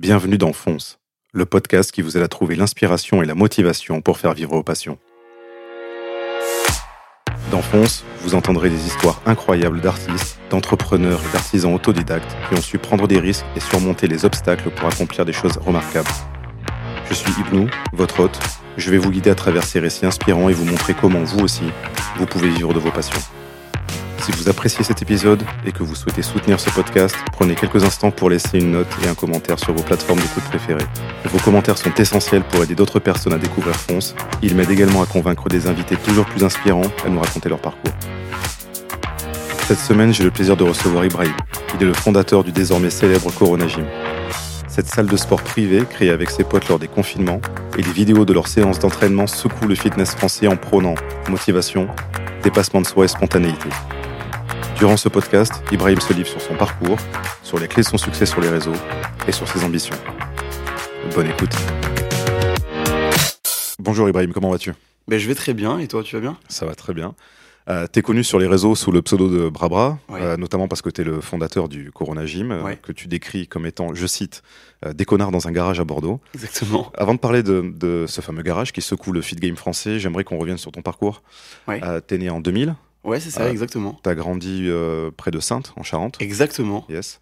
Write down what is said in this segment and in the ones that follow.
Bienvenue dans Fonce, le podcast qui vous aide à trouver l'inspiration et la motivation pour faire vivre vos passions. Dans Fonce, vous entendrez des histoires incroyables d'artistes, d'entrepreneurs et d'artisans autodidactes qui ont su prendre des risques et surmonter les obstacles pour accomplir des choses remarquables. Je suis Ibnou, votre hôte. Je vais vous guider à travers ces récits inspirants et vous montrer comment vous aussi, vous pouvez vivre de vos passions. Si vous appréciez cet épisode et que vous souhaitez soutenir ce podcast, prenez quelques instants pour laisser une note et un commentaire sur vos plateformes d'écoute préférées. Vos commentaires sont essentiels pour aider d'autres personnes à découvrir Fonce. Ils m'aident également à convaincre des invités toujours plus inspirants à nous raconter leur parcours. Cette semaine, j'ai le plaisir de recevoir Ibrahim. Il est le fondateur du désormais célèbre Corona Gym. Cette salle de sport privée, créée avec ses potes lors des confinements, et les vidéos de leurs séances d'entraînement secouent le fitness français en prônant motivation, dépassement de soi et spontanéité. Durant ce podcast, Ibrahim se livre sur son parcours, sur les clés de son succès sur les réseaux et sur ses ambitions. Bonne écoute. Bonjour Ibrahim, comment vas-tu? Ben, Je vais très bien, et toi tu vas bien? Ça va très bien. Euh, tu es connu sur les réseaux sous le pseudo de Brabra, euh, notamment parce que tu es le fondateur du Corona Gym, euh, que tu décris comme étant, je cite, euh, des connards dans un garage à Bordeaux. Exactement. Avant de parler de, de ce fameux garage qui secoue le fit game français, j'aimerais qu'on revienne sur ton parcours. Ouais. Euh, tu es né en 2000, Ouais, c'est ça, Euh, exactement. tu as grandi euh, près de Sainte, en Charente. Exactement. Yes.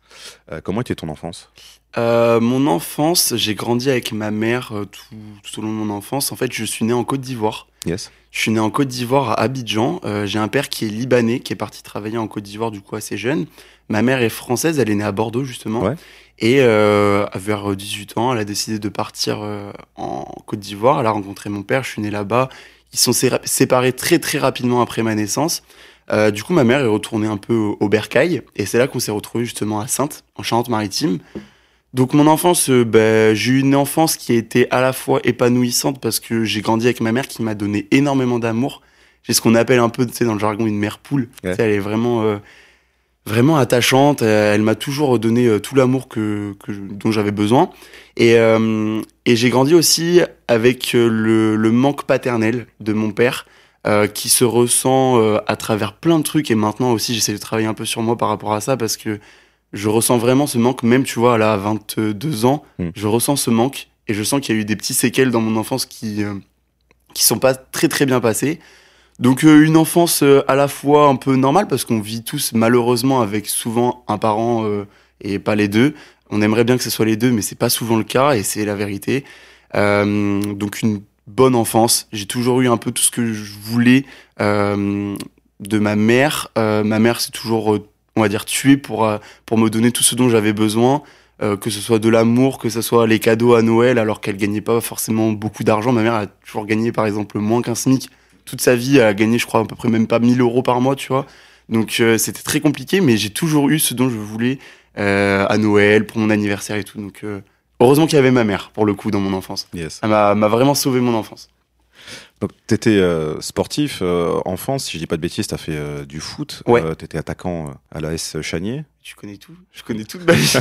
Euh, comment était ton enfance? Euh, mon enfance, j'ai grandi avec ma mère tout, tout au long de mon enfance. En fait, je suis né en Côte d'Ivoire. Yes. Je suis né en Côte d'Ivoire à Abidjan. J'ai un père qui est libanais, qui est parti travailler en Côte d'Ivoire du coup assez jeune. Ma mère est française, elle est née à Bordeaux justement. Ouais. Et vers 18 ans, elle a décidé de partir en Côte d'Ivoire. Elle a rencontré mon père, je suis né là-bas. Ils sont sé- séparés très très rapidement après ma naissance. Euh, du coup, ma mère est retournée un peu au, au bercail. Et c'est là qu'on s'est retrouvés justement à Sainte, en Charente-Maritime. Donc mon enfance, euh, ben, j'ai eu une enfance qui a été à la fois épanouissante parce que j'ai grandi avec ma mère qui m'a donné énormément d'amour. J'ai ce qu'on appelle un peu, tu sais, dans le jargon, une mère poule. Ouais. Tu sais, elle est vraiment, euh, vraiment attachante. Elle m'a toujours donné euh, tout l'amour que, dont j'avais besoin. Et, euh, et j'ai grandi aussi avec euh, le, le manque paternel de mon père. euh, qui se ressent euh, à travers plein de trucs et maintenant aussi j'essaie de travailler un peu sur moi par rapport à ça parce que je ressens vraiment ce manque, même tu vois, là, à 22 ans, Mm. je ressens ce manque et je sens qu'il y a eu des petits séquelles dans mon enfance qui, qui sont pas très très bien passées. Donc euh, une enfance euh, à la fois un peu normale parce qu'on vit tous malheureusement avec souvent un parent euh, et pas les deux. On aimerait bien que ce soit les deux, mais c'est pas souvent le cas et c'est la vérité. Euh, donc une bonne enfance. J'ai toujours eu un peu tout ce que je voulais euh, de ma mère. Euh, ma mère s'est toujours, on va dire, tuée pour pour me donner tout ce dont j'avais besoin, euh, que ce soit de l'amour, que ce soit les cadeaux à Noël, alors qu'elle gagnait pas forcément beaucoup d'argent. Ma mère a toujours gagné, par exemple, moins qu'un SMIC. Toute sa vie, a gagné, je crois, à peu près même pas 1000 euros par mois, tu vois. Donc euh, c'était très compliqué, mais j'ai toujours eu ce dont je voulais euh, à Noël, pour mon anniversaire et tout. Donc euh, heureusement qu'il y avait ma mère, pour le coup, dans mon enfance. Yes. Elle m'a vraiment sauvé mon enfance. Donc, tu étais sportif, enfance, si je dis pas de bêtises, tu as fait du foot. Ouais. tu étais attaquant à l'AS Chanier. Tu connais tout Je connais tout de ma vie.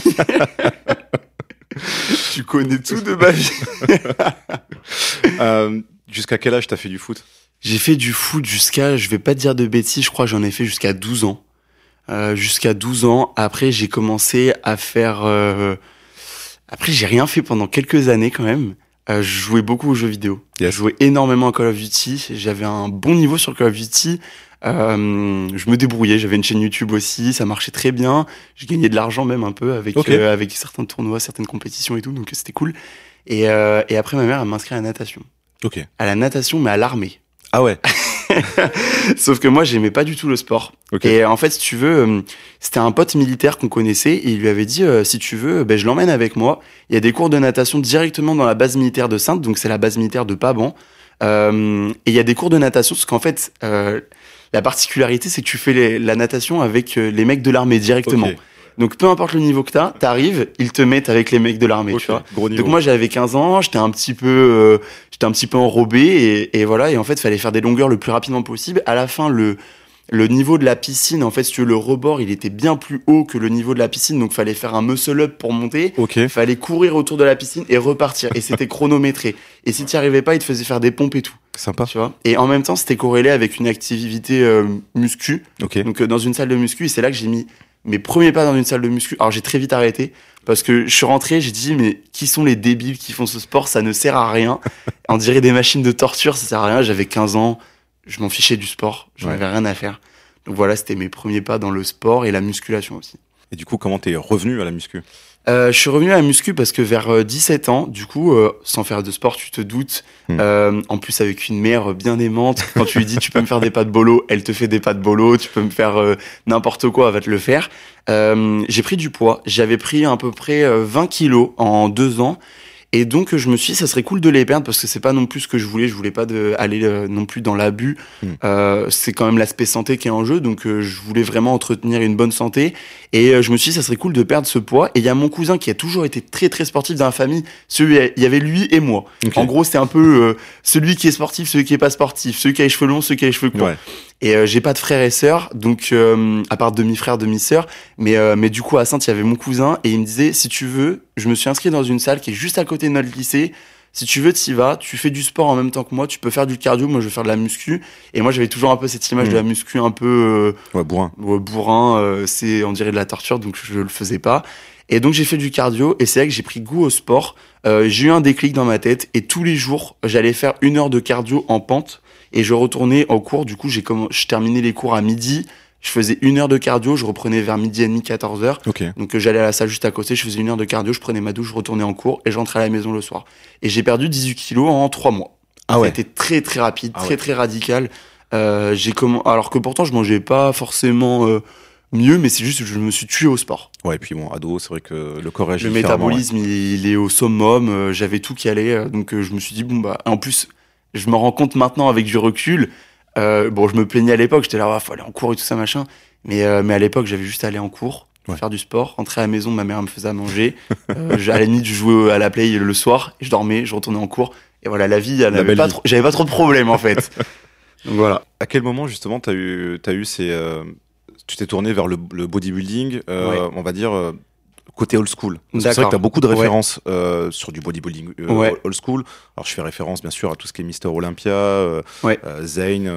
tu connais tout de ma vie. Jusqu'à quel âge tu as fait du foot? J'ai fait du foot jusqu'à, je vais pas te dire de bêtises, je crois que j'en ai fait jusqu'à 12 ans. Euh, jusqu'à 12 ans. Après, j'ai commencé à faire... euh, Après, j'ai rien fait pendant quelques années quand même. Euh, je jouais beaucoup aux jeux vidéo. Yes. Je jouais énormément à Call of Duty. J'avais un bon niveau sur Call of Duty. Euh, je me débrouillais. J'avais une chaîne YouTube aussi. Ça marchait très bien. Je gagnais de l'argent même un peu avec, avec certains tournois, certaines compétitions et tout. Donc c'était cool. Et, et après, ma mère, elle m'a inscrit à la natation. Ok. À la natation, mais à l'armée. Ah ouais Sauf que moi, j'aimais pas du tout le sport. Et en fait, si tu veux, euh, c'était un pote militaire qu'on connaissait et il lui avait dit euh, si tu veux, ben, je l'emmène avec moi. Il y a des cours de natation directement dans la base militaire de Sainte, donc c'est la base militaire de Paban. Euh, et il y a des cours de natation parce qu'en fait, euh, la particularité, c'est que tu fais les- la natation avec euh, les mecs de l'armée directement. Donc peu importe le niveau que t'as, t'arrives, ils te mettent avec les mecs de l'armée, tu vois. Gros niveau. Donc moi j'avais 15 ans, j'étais un petit peu euh, j'étais un petit peu enrobé et, et voilà et en fait fallait faire des longueurs le plus rapidement possible. À la fin le le niveau de la piscine en fait si tu veux le rebord, il était bien plus haut que le niveau de la piscine donc fallait faire un muscle up pour monter. Ok. Il fallait courir autour de la piscine et repartir et c'était chronométré. Et si tu arrivais pas, il te faisait faire des pompes et tout, Sympa. tu vois. Et en même temps, c'était corrélé avec une activité euh, muscu. Ok. Donc euh, dans une salle de muscu, et c'est là que j'ai mis mes premiers pas dans une salle de muscu. Alors j'ai très vite arrêté parce que je suis rentré, j'ai dit mais qui sont les débiles qui font ce sport? Ça ne sert à rien. On dirait des machines de torture, ça sert à rien. J'avais 15 ans, je m'en fichais du sport, j'en avais rien à faire. Donc voilà, c'était mes premiers pas dans le sport et la musculation aussi. Et du coup, comment t'es revenu à la muscu? Euh, je suis revenu à la muscu parce que vers 17 euh, ans, du coup, euh, sans faire de sport, tu te doutes. Hmm. Euh, en plus, avec une mère bien aimante, quand tu lui dis tu peux me faire des pas de bolo, elle te fait des pas de bolo. Tu peux me faire n'importe quoi, elle va te le faire. j'ai pris du poids. J'avais pris à peu près 20 kilos en deux ans. Et donc je me suis dit ça serait cool de les perdre parce que c'est pas non plus ce que je voulais. Je voulais pas de, aller euh, non plus dans l'abus. Hmm. Euh, c'est quand même l'aspect santé qui est en jeu, donc euh, je voulais vraiment entretenir une bonne santé. Et euh, je me suis dit ça serait cool de perdre ce poids. Et il y a mon cousin qui a toujours été très très sportif dans la famille. Celui, il y avait lui et moi. En gros c'est un peu celui qui est sportif, celui qui est pas sportif, celui qui a les cheveux longs, celui qui a les cheveux courts. Et j'ai pas de frères et sœurs, donc à part demi-frère, demi-sœur. Mais mais du coup à Sainte il y avait mon cousin et il me disait si tu veux, je me suis inscrit dans une salle qui est juste à côté notre lycée. Si tu veux, tu y vas, tu fais du sport en même temps que moi, tu peux faire du cardio, moi je vais faire de la muscu. Et moi j'avais toujours un peu cette image de la mm. muscu un peu... Euh, ouais, bourrin. bourrin, euh, c'est on dirait de la torture, donc je le faisais pas. Et donc j'ai fait du cardio, et c'est là que j'ai pris goût au sport. Euh, j'ai eu un déclic dans ma tête, et tous les jours, j'allais faire une heure de cardio en pente, et je retournais en cours. Du coup, j'ai je terminais les cours à midi, je faisais une heure de cardio, je reprenais vers midi et demi, 14 heures. Donc euh, j'allais à la salle juste à côté, je faisais une heure de cardio, je prenais ma douche, je retournais en cours et j'entrais à la maison le soir. Et j'ai perdu 18 kilos en trois mois. Ah ouais. C'était très très rapide, ah très très radical. Euh, j'ai comment alors que pourtant je mangeais pas forcément euh, mieux, mais c'est juste que je me suis tué au sport. Ouais, et puis bon, ado, c'est vrai que le corps Le métabolisme, il, est au summum. Euh, j'avais tout qui allait, donc je me suis dit bon bah. En plus, je me rends compte maintenant avec du recul euh, bon, je me plaignais à l'époque, j'étais là, il faut aller en cours et tout ça, machin. Mais, euh, mais à l'époque, j'avais juste à aller en cours, faire du sport, rentrer à la maison, ma mère me faisait à manger. euh, à la nuit, je jouais à la play le soir, je dormais, je retournais en cours. Et voilà, la vie, j'avais pas, trop, pas trop de problèmes en fait. Donc voilà. À quel moment justement t'as eu, as eu ces, euh, tu t'es tourné vers le, le bodybuilding, euh, on va dire côté old school. C'est vrai que tu as beaucoup de références euh, sur du bodybuilding euh, old school. Alors je fais référence bien sûr à tout ce qui est Mister Olympia, euh, Zane,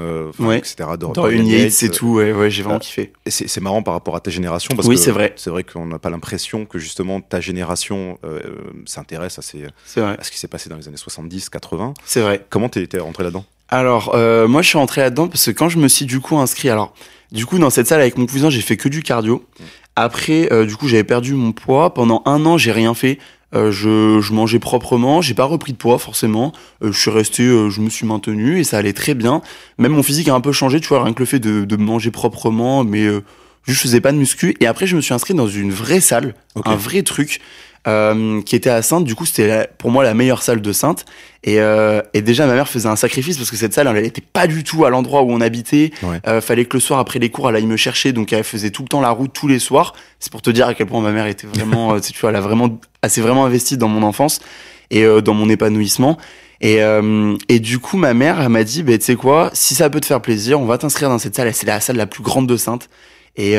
etc. Dorian Yates c'est tout, ouais, j'ai vraiment kiffé. C'est marrant par rapport à ta génération parce oui, que c'est vrai. C'est vrai qu'on n'a pas l'impression que justement ta génération s'intéresse à, ces, à ce qui s'est passé dans les années 70, 80. C'est vrai. Comment t'es rentré là-dedans? Alors, moi, je suis rentré là-dedans parce que quand je me suis du coup inscrit, alors, du coup, dans cette salle avec mon cousin, j'ai fait que du cardio. Après, euh, du coup, j'avais perdu mon poids. Pendant un an, j'ai rien fait. Euh, je, je, mangeais proprement, j'ai pas repris de poids forcément. Euh, je suis resté, je me suis maintenu et ça allait très bien. Même mon physique a un peu changé, tu vois, rien que le fait de, de manger proprement, mais je faisais pas de muscu. Et après, je me suis inscrit dans une vraie salle, un vrai truc. Euh, qui était à Sainte. Du coup, c'était pour moi la meilleure salle de Sainte. Et, euh, et, déjà, ma mère faisait un sacrifice parce que cette salle, elle était pas du tout à l'endroit où on habitait. Euh, fallait que le soir, après les cours, elle aille me chercher. Donc, elle faisait tout le temps la route tous les soirs. C'est pour te dire à quel point ma mère était vraiment, tu vois, elle a vraiment, elle s'est vraiment investie dans mon enfance et dans mon épanouissement. Et, et du coup, ma mère, elle m'a dit, bah, tu sais quoi, si ça peut te faire plaisir, on va t'inscrire dans cette salle. C'est la salle la plus grande de Sainte. Et,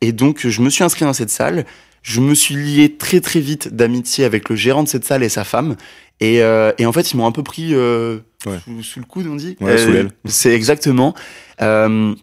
et donc, je me suis inscrit dans cette salle. Je me suis lié très très vite d'amitié avec le gérant de cette salle et sa femme. Et, euh, et en fait, ils m'ont un peu pris euh, sous, le coude, on dit. Ouais, sous l'aile. Euh, c'est exactement. Euh,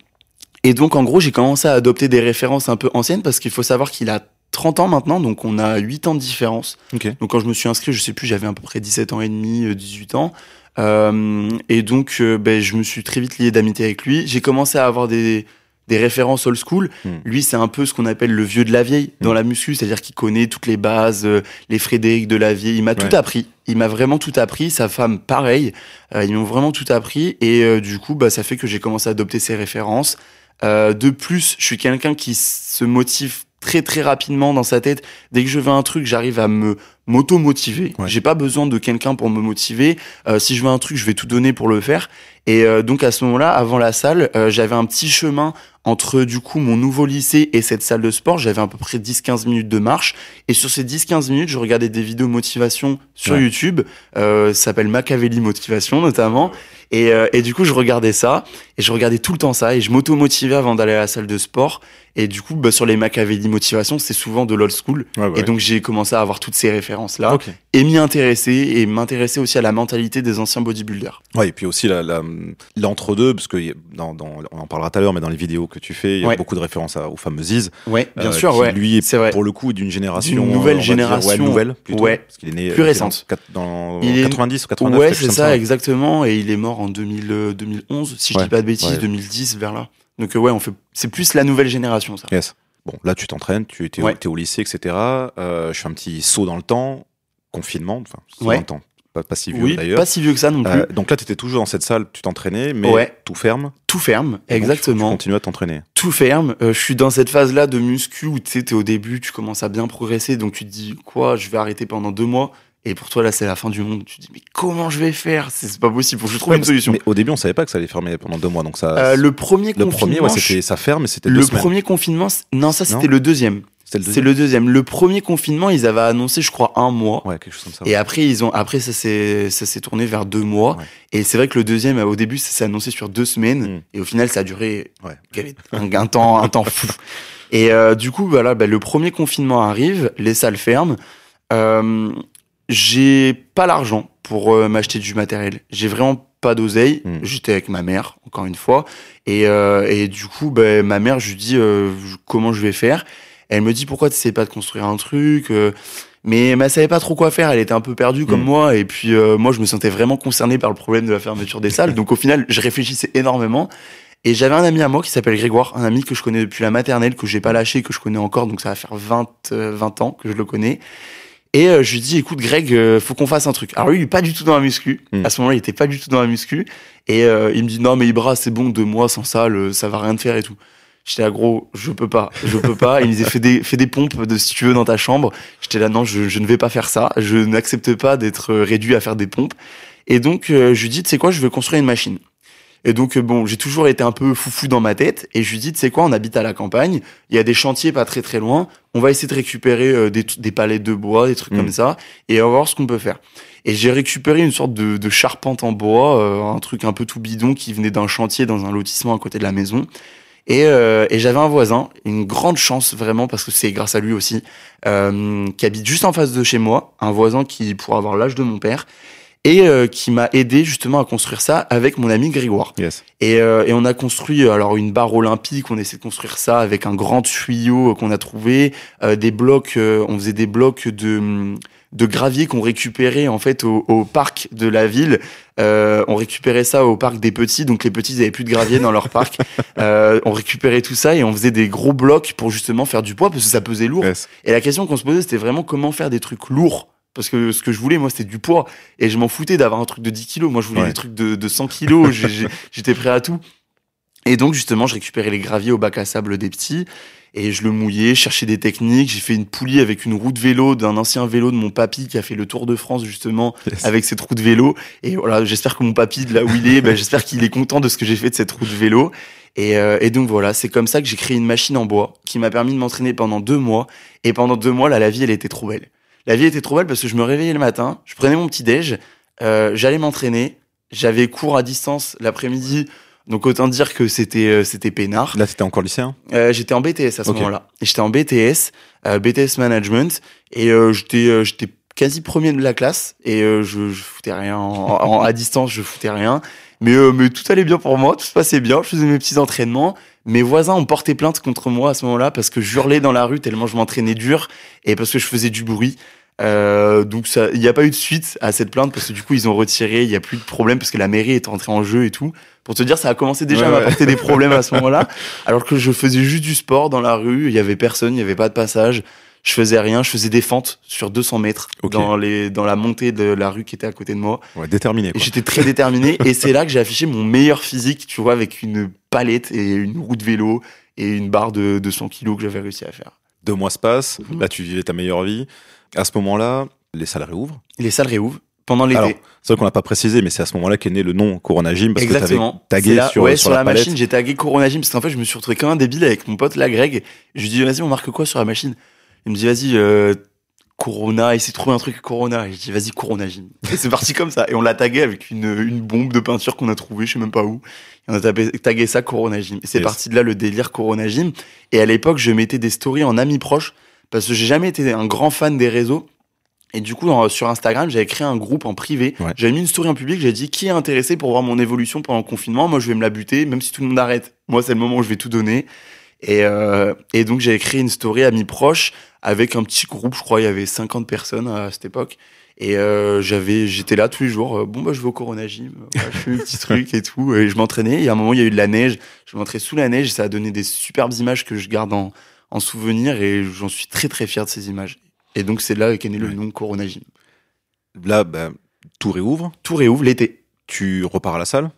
et donc, en gros, j'ai commencé à adopter des références un peu anciennes parce qu'il faut savoir qu'il a 30 ans maintenant, donc on a 8 ans de différence. Okay. Donc quand je me suis inscrit, je sais plus, j'avais à peu près 17 ans et demi, 18 ans. Euh, et donc, ben, je me suis très vite lié d'amitié avec lui. J'ai commencé à avoir des, des références old school. Hmm. Lui, c'est un peu ce qu'on appelle le vieux de la vieille dans hmm. la muscu, c'est-à-dire qu'il connaît toutes les bases, euh, les Frédéric de la vieille. Il m'a tout appris. Il m'a vraiment tout appris. Sa femme, pareil. Euh, ils m'ont vraiment tout appris. Et euh, du coup, bah, ça fait que j'ai commencé à adopter ces références. de plus, je suis quelqu'un qui se motive très très rapidement dans sa tête. Dès que je veux un truc, j'arrive à me m'auto-motiver. J'ai pas besoin de quelqu'un pour me motiver. si je veux un truc, je vais tout donner pour le faire. Et donc à ce moment-là, avant la salle, j'avais un petit chemin entre du coup mon nouveau lycée et cette salle de sport, j'avais à peu près 10-15 minutes de marche. Et sur ces 10-15 minutes, je regardais des vidéos motivation sur YouTube. Euh, ça s'appelle Machiavelli Motivation notamment. Et, euh, et, du coup, je regardais ça. Et je regardais tout le temps ça. Et je m'auto-motivais avant d'aller à la salle de sport. Et du coup, bah, sur les Machiavelli Motivation, c'est souvent de l'old school. et donc, j'ai commencé à avoir toutes ces références références-là et m'y intéresser et m'intéresser aussi à la mentalité des anciens bodybuilders. Ouais, et puis aussi l'entre-deux, parce que dans, on en parlera tout à l'heure, mais dans les vidéos que tu fais, il y a Ouais. beaucoup de références à- aux fameuses Is. Ouais, bien euh, sûr, qui, ouais. Lui, est vrai. pour le coup d'une génération. D'une nouvelle on va dire, génération, ouais, nouvelle, plutôt. ouais. Parce qu'il est né Plus euh, récente. Dans, dans Il est- 90 ou 89. Ouais, quelque c'est ça, exactement. Et il est mort en 2000, euh, 2011, si je dis pas de bêtises, ouais. 2010 vers là. Donc ouais, on fait. C'est plus la nouvelle génération, ça. Yes. Bon, là, tu t'entraînes, tu étais au lycée, etc. Euh, je fais un petit saut dans le temps, confinement, enfin, Ouais. temps, pas, pas si vieux Oui, d'ailleurs. pas si vieux que ça non plus. Euh, donc là, tu étais toujours dans cette salle, tu t'entraînais, mais Ouais. tout ferme. Tout ferme, et donc, tu- Tu, exactement. continues à t'entraîner. tout ferme. Euh, je suis dans cette phase-là de muscu où tu sais, t'es au début, tu commences à bien progresser, donc tu te dis quoi, je vais arrêter pendant deux mois. Et pour toi là, c'est la fin du monde. Tu te dis mais comment je vais faire? C'est pas possible. Faut que je trouve Ouais, une solution. Mais au début, on savait pas que ça allait fermer pendant deux mois, donc ça. Euh, le premier le confinement, premier, ouais, je- c'était ça ferme, c'était le semaines. premier confinement, non ça c'était le deuxième. Le C'est le deuxième. Le premier confinement, ils avaient annoncé, je crois, un mois. Ouais, quelque chose comme ça. Et après, ils ont, après, ça s'est, ça s'est tourné vers deux mois. Ouais. Et c'est vrai que le deuxième, au début, ça s'est annoncé sur deux semaines. Mm. Et au final, ça a duré Ouais. un, un temps, un temps fou. Et euh, du coup, voilà, bah, le premier confinement arrive, les salles ferment. Euh, j'ai pas l'argent pour euh, m'acheter du matériel. J'ai vraiment pas d'oseille. Mm. J'étais avec ma mère, encore une fois. Et, euh, et du coup, bah, ma mère, je lui dis comment je vais faire? Elle me dit pourquoi tu sais pas de construire un truc. euh, mais elle savait pas trop quoi faire. Elle était un peu perdue comme Mm. moi. Et puis euh, moi, je me sentais vraiment concerné par le problème de la fermeture des salles. Donc au final, je réfléchissais énormément. Et j'avais un ami à moi qui s'appelle Grégoire, un ami que je connais depuis la maternelle, que j'ai pas lâché, que je connais encore. Donc ça va faire 20, euh, 20 ans que je le connais. Et euh, je lui dis, écoute Greg, euh, faut qu'on fasse un truc. Alors lui, il est pas du tout dans la muscu. Mm. À ce moment-là, il était pas du tout dans la muscu. Et euh, il me dit, non mais Ibra, c'est bon, deux mois sans salle, euh, ça va rien te faire et tout. J'étais là, gros, je peux pas, je peux pas. Il me disait, fais des, fais des pompes de si tu veux dans ta chambre. J'étais là, non, je, je ne vais pas faire ça. Je n'accepte pas d'être euh, réduit à faire des pompes. Et donc, euh, je lui dis, tu sais quoi, je veux construire une machine. Et donc, euh, bon, j'ai toujours été un peu foufou dans ma tête. Et je lui dis, tu sais quoi, on habite à la campagne. Il y a des chantiers pas très très loin. On va essayer de récupérer euh, des, des palettes de bois, des trucs Mm. comme ça. Et on va voir ce qu'on peut faire. Et j'ai récupéré une sorte de, de charpente en bois, euh, un truc un peu tout bidon qui venait d'un chantier dans un lotissement à côté de la maison. Et, euh, et j'avais un voisin, une grande chance vraiment, parce que c'est grâce à lui aussi, euh, qui habite juste en face de chez moi, un voisin qui pourrait avoir l'âge de mon père, et euh, qui m'a aidé justement à construire ça avec mon ami Grégoire. Yes. Et, euh, et on a construit euh, alors une barre olympique, on essaie de construire ça avec un grand tuyau euh, qu'on a trouvé, euh, des blocs, euh, on faisait des blocs de de gravier qu'on récupérait en fait au, au parc de la ville. Euh, on récupérait ça au parc des petits, donc les petits ils avaient plus de gravier dans leur parc. Euh, on récupérait tout ça et on faisait des gros blocs pour justement faire du poids parce que ça pesait lourd. Yes. Et la question qu'on se posait, c'était vraiment comment faire des trucs lourds? Parce que ce que je voulais, moi, c'était du poids. Et je m'en foutais d'avoir un truc de 10 kilos. Moi, je voulais Ouais. des trucs de, de 100 kilos. J'étais prêt à tout. Et donc, justement, je récupérais les graviers au bac à sable des petits. Et je le mouillais, je cherchais des techniques. J'ai fait une poulie avec une roue de vélo d'un ancien vélo de mon papy qui a fait le Tour de France, justement, Yes. avec cette roue de vélo. Et voilà, j'espère que mon papy, de là où il est, ben, j'espère qu'il est content de ce que j'ai fait de cette roue de vélo. Et, euh, et donc voilà, c'est comme ça que j'ai créé une machine en bois qui m'a permis de m'entraîner pendant deux mois. Et pendant deux mois, là, la vie, elle était trop belle. La vie était trop belle parce que je me réveillais le matin, je prenais mon petit déj, euh, j'allais m'entraîner, j'avais cours à distance l'après-midi. Donc autant dire que c'était euh, c'était peinard. Là, t'étais encore lycéen? Euh, j'étais en BTS à ce moment-là. Et j'étais en BTS, euh, BTS Management, et euh, j'étais euh, j'étais quasi premier de la classe, et euh, je, je foutais rien en, en- à distance, je foutais rien. Mais euh, mais tout allait bien pour moi, tout se passait bien, je faisais mes petits entraînements. Mes voisins ont porté plainte contre moi à ce moment-là parce que je hurlais dans la rue tellement je m'entraînais dur et parce que je faisais du bruit. Euh, donc ça, il n'y a pas eu de suite à cette plainte parce que du coup ils ont retiré, il y a plus de problème parce que la mairie est entrée en jeu et tout. Pour te dire, ça a commencé déjà Ouais, à ouais. m'apporter des problèmes à ce moment-là, alors que je faisais juste du sport dans la rue, il y avait personne, il y avait pas de passage, je faisais rien, je faisais des fentes sur 200 mètres dans les dans la montée de la rue qui était à côté de moi. Ouais, déterminé. Et j'étais très déterminé et c'est là que j'ai affiché mon meilleur physique, tu vois, avec une palette et une roue de vélo et une barre de, de 100 kilos que j'avais réussi à faire. Deux mois se passent. Mhm. Là, tu vivais ta meilleure vie. À ce moment-là, les salles réouvrent. Les salles réouvrent pendant l'été. c'est vrai qu'on n'a pas précisé, mais c'est à ce moment-là qu'est né le nom Corona Gym parce Exactement. que t'avais tagué là- sur, ouais, sur, la, machine, j'ai tagué Corona Gym parce qu'en fait, je me suis retrouvé comme un débile avec mon pote là, Greg. Je lui dis, vas-y, on marque quoi sur la machine? Il me dit, vas-y, euh, Corona, essaie de trouver un truc Corona. Et je dis, vas-y, Corona Gym. Et c'est parti comme ça. Et on l'a tagué avec une, une bombe de peinture qu'on a trouvée, je sais même pas où. Et on a tapé- tagué ça Corona Gym. Et c'est Yes. parti de là le délire Corona Gym. Et à l'époque, je mettais des stories en amis proches parce que j'ai jamais été un grand fan des réseaux. Et du coup, en- sur Instagram, j'avais créé un groupe en privé. Ouais. J'avais mis une story en public. J'ai dit qui est intéressé pour voir mon évolution pendant le confinement? Moi, je vais me la buter, même si tout le monde arrête. Moi, c'est le moment où je vais tout donner. Et, euh, et donc, j'avais créé une story à mi proche avec un petit groupe. Je crois il y avait 50 personnes à cette époque. Et euh, j'avais, j'étais là tous les jours. euh, bon bah je vais au Corona Gym, je fais mes petits trucs et tout. Et je m'entraînais. Et à un moment il y a eu de la neige. Je m'entraînais sous la neige. Et ça a donné des superbes images que je garde en, en souvenir. Et j'en suis très très fier de ces images. Et donc c'est là qu'est né le nom Corona Gym. Là, bah, tout réouvre. Tout réouvre l'été. Tu repars à la salle?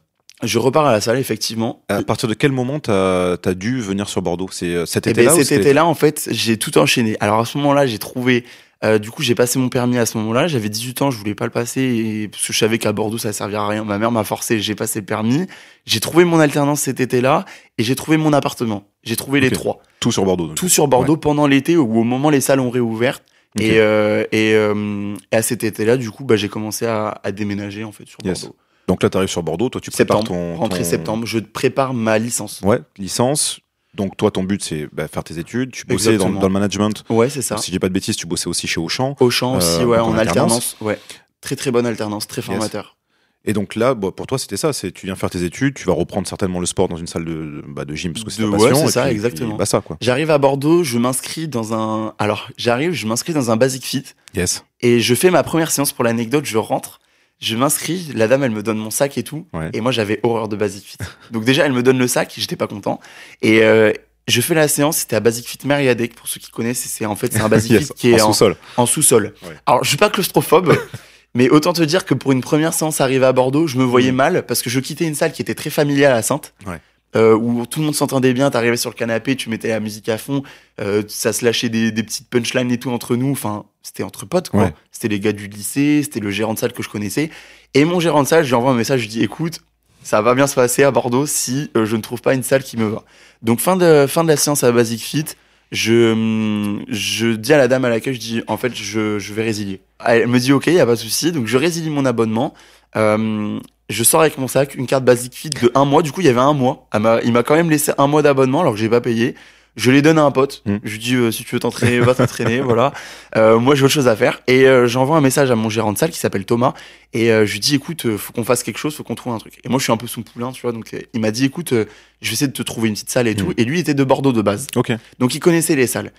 Je repars à la salle effectivement. À partir de quel moment t'as as dû venir sur Bordeaux? C'est euh, cet Et été-là ben, cet été-là, en fait, j'ai tout enchaîné. Alors à ce moment-là, j'ai trouvé. Euh, du coup, j'ai passé mon permis à ce moment-là. J'avais 18 ans, je voulais pas le passer et, parce que je savais qu'à Bordeaux, ça servirait à rien. Ma mère m'a forcé. J'ai passé le permis. J'ai trouvé mon alternance cet été-là et j'ai trouvé mon appartement. J'ai trouvé les trois. Tout sur Bordeaux. donc. Tout sur Bordeaux pendant l'été ou au moment où les salles ont réouvert. Et, euh, et, euh, et à cet été-là, du coup, bah, j'ai commencé à, à déménager en fait sur Yes. Bordeaux. Donc là, t'arrives sur Bordeaux. Toi, tu prépares Septembre, ton rentrée ton- septembre. Je prépare ma licence. Ouais, licence. Donc toi, ton but, c'est bah, faire tes études. Tu bossais dans, le management. Ouais, c'est ça. Donc, si j'ai pas de bêtises, tu bossais aussi chez Auchan. Auchan aussi, Euh, ouais, en en alternance. Ouais. Très très bonne alternance, très formateur. Et donc là, pour toi, c'était ça. C'est tu viens faire tes études, tu vas reprendre certainement le sport dans une salle de, bah, de gym parce que c'est ta ouais, passion. c'est ça, puis- exactement. bah ça quoi. J'arrive à Bordeaux, je m'inscris dans un. Alors, j'arrive, je m'inscris dans un Basic Fit Yes. et je fais ma première séance pour l'anecdote. Je rentre, je m'inscris, la dame, elle me donne mon sac et tout. Ouais. Et moi, j'avais horreur de Basic Fit. Donc, déjà, elle me donne le sac, j'étais pas content. Et euh, je fais la séance, c'était à Basic Fit Meriadec, pour ceux qui connaissent. C'est en fait, c'est un Basic Yes, Fit qui est en sous-sol. en sous-sol. Ouais. Alors, je suis pas claustrophobe, mais autant te dire que pour une première séance arrivée à Bordeaux, je me voyais Mm. mal parce que je quittais une salle qui était très familiale à Sainte. Ouais. Euh, où tout le monde s'entendait bien, t'arrivais sur le canapé, tu mettais la musique à fond, euh, ça se lâchait des, des petites punchlines et tout entre nous, enfin, c'était entre potes, quoi. Ouais. C'était les gars du lycée, c'était le gérant de salle que je connaissais. Et mon gérant de salle, je lui envoie un message, je lui dis, écoute, ça va bien se passer à Bordeaux si euh, je ne trouve pas une salle qui me va. Donc, fin de, fin de la séance à Basic Fit, je, je dis à la dame à laquelle je dis, en fait, je, je vais résilier. Elle me dit, ok, y a pas de souci. Donc, je résilie mon abonnement. Euh, je sors avec mon sac, une carte Basic Fit de un mois. Du coup, il y avait un mois. Il m'a quand même laissé un mois d'abonnement alors que j'ai pas payé. Je les donne à un pote. Mm. Je lui dis, euh, si tu veux t'entraîner, va t'entraîner, voilà. Euh, moi, j'ai autre chose à faire. Et euh, j'envoie un message à mon gérant de salle qui s'appelle Thomas. Et je lui dis, écoute, faut qu'on fasse quelque chose, faut qu'on trouve un truc. Et moi, je suis un peu son poulain, tu vois. Donc, il m'a dit, écoute, je vais essayer de te trouver une petite salle et tout. Mm. Et lui, il était de Bordeaux de base. Ok. Donc il connaissait les salles.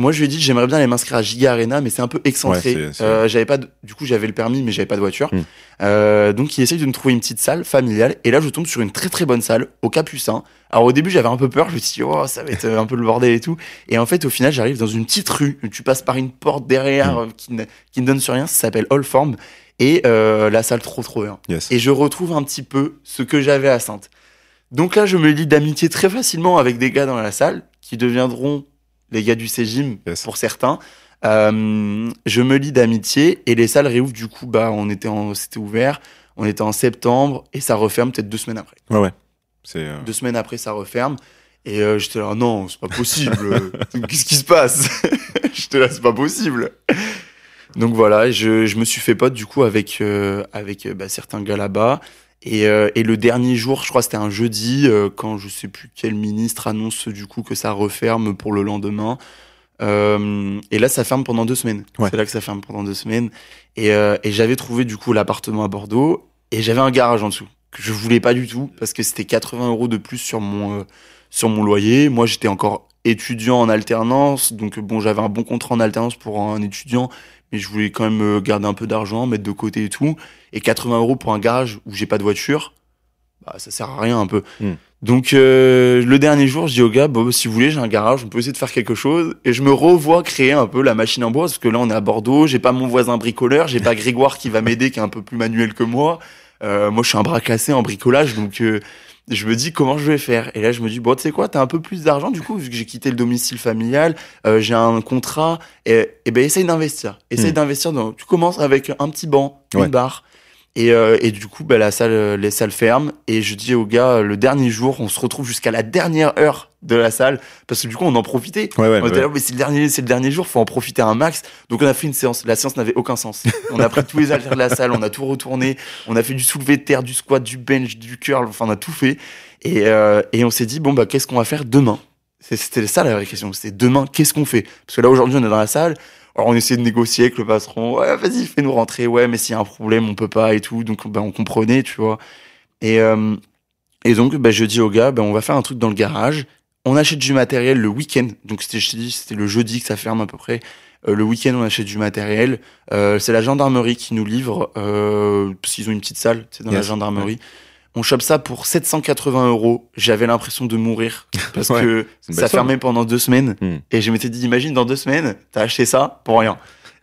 Moi, je lui ai dit, j'aimerais bien aller m'inscrire à Giga Arena, mais c'est un peu excentré. Ouais, Euh, j'avais pas, de- du coup, j'avais le permis, mais j'avais pas de voiture. Hmm. Euh, donc, il essaye de me trouver une petite salle familiale. Et là, je tombe sur une très très bonne salle au Capucin. Alors, au début, j'avais un peu peur. Je me suis dit, oh, ça va être un peu le bordel et tout. Et en fait, au final, j'arrive dans une petite rue. Tu passes par une porte derrière Hmm. qui, ne, qui ne donne sur rien. Ça s'appelle Hallform. Et euh, la salle trop trop bien. Yes. Et je retrouve un petit peu ce que j'avais à Sainte. Donc là, je me lie d'amitié très facilement avec des gars dans la salle qui deviendront les gars du Cégim Yes. pour certains. Euh, je me lie d'amitié et les salles réouvrent du coup. Bah, on était en, c'était ouvert. On était en septembre et ça referme peut-être deux semaines après. Ouais, ouais. C'est. euh, Deux semaines après, ça referme. Et euh, j'étais là, non, c'est pas possible. Qu'est-ce qui se passe? J'étais là, c'est pas possible. Donc voilà, je, je me suis fait pote du coup avec, euh, avec bah, certains gars là-bas. Et, euh, et le dernier jour, je crois que c'était un jeudi, euh, quand je sais plus quel ministre annonce du coup que ça referme pour le lendemain. Euh, et là, ça ferme pendant deux semaines. Ouais. C'est là que ça ferme pendant deux semaines. Et, euh, et j'avais trouvé du coup l'appartement à Bordeaux et j'avais un garage en dessous que je voulais pas du tout parce que c'était 80 euros de plus sur mon euh, sur mon loyer. Moi, j'étais encore étudiant en alternance, donc bon, j'avais un bon contrat en alternance pour un étudiant, mais je voulais quand même euh, garder un peu d'argent, mettre de côté et tout. Et 80 euros pour un garage où j'ai pas de voiture, bah ça sert à rien un peu. Hmm. Donc euh, le dernier jour, je dis au gars, bon, si vous voulez, j'ai un garage, on peut essayer de faire quelque chose. Et je me revois créer un peu la machine en bois, parce que là on est à Bordeaux, j'ai pas mon voisin bricoleur, j'ai pas Grégoire qui va m'aider, qui est un peu plus manuel que moi. Euh, moi je suis un bras cassé en bricolage, donc euh, je me dis comment je vais faire? Et là je me dis, bon tu sais quoi, t'as un peu plus d'argent du coup, vu que j'ai quitté le domicile familial, euh, j'ai un contrat, et, et ben essaye d'investir. Essaye Hmm. d'investir dans... Tu commences avec un petit banc, une Ouais. barre. Et, euh, et du coup, bah, la salle, euh, les salles ferment. Et je dis aux gars, euh, le dernier jour, on se retrouve jusqu'à la dernière heure de la salle. Parce que du coup, on en profitait. Ouais, ouais. on était ouais. là, mais c'est le dernier, c'est le dernier jour, faut en profiter un max. Donc on a fait une séance. La séance n'avait aucun sens. On a pris tous les haltères de la salle, on a tout retourné, on a fait du soulevé de terre, du squat, du bench, du curl, enfin on a tout fait. Et, euh, et on s'est dit bon bah qu'est-ce qu'on va faire demain? C'était ça la vraie question. C'était demain, qu'est-ce qu'on fait? Parce que là aujourd'hui on est dans la salle, Alors on essayait de négocier avec le patron. Ouais, vas-y, fais-nous rentrer. Ouais, mais s'il y a un problème, on peut pas et tout. Donc ben, on comprenait, tu vois. Et, euh, et donc ben, je dis au gars, ben, on va faire un truc dans le garage. On achète du matériel le week-end. Donc c'était, je t'ai dit, c'était le jeudi que ça ferme à peu près. Euh, le week-end, on achète du matériel. Euh, c'est la gendarmerie qui nous livre, euh, parce qu'ils ont une petite salle, c'est dans la gendarmerie. On chope ça pour 780 euros. J'avais l'impression de mourir parce Ouais, que ça fermait pendant deux semaines. Hmm. Et je m'étais dit, imagine dans deux semaines, t'as acheté ça pour rien.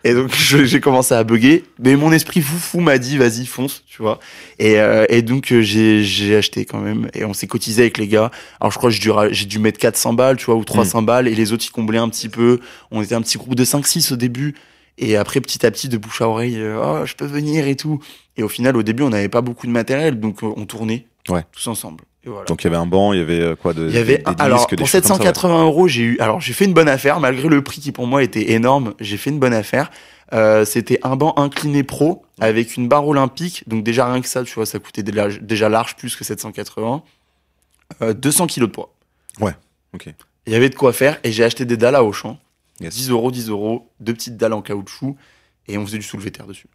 Et donc j'ai commencé à bugger, mais mon esprit foufou m'a dit vas-y fonce, tu vois. Et, euh, et donc euh, j'ai j'ai acheté quand même et on s'est cotisé avec les gars. Alors je crois que j'ai dû, mettre 400 balles, tu vois, ou 300 balles et les autres ils comblaient un petit peu. On était un petit groupe de 5-6 au début et après petit à petit de bouche à oreille, euh, oh je peux venir et tout. Et au final au début on n'avait pas beaucoup de matériel donc euh, on tournait Ouais. tous ensemble. Voilà. Donc il y avait un banc, il y avait euh, quoi de Il y avait des, des alors disques, pour choses comme ça, ouais. 780 euros, j'ai eu alors j'ai fait une bonne affaire malgré le prix qui pour moi était énorme. J'ai fait une bonne affaire. Euh, C'était un banc incliné pro avec une barre olympique. Donc déjà rien que ça, tu vois, ça coûtait déjà, déjà large plus que 780. Euh, 200 kilos de poids. Ouais, ok. Il y avait de quoi faire et j'ai acheté des dalles à Auchan. Yes. 10 euros, 10 euros, deux petites dalles en caoutchouc et on faisait du soulevé terre dessus.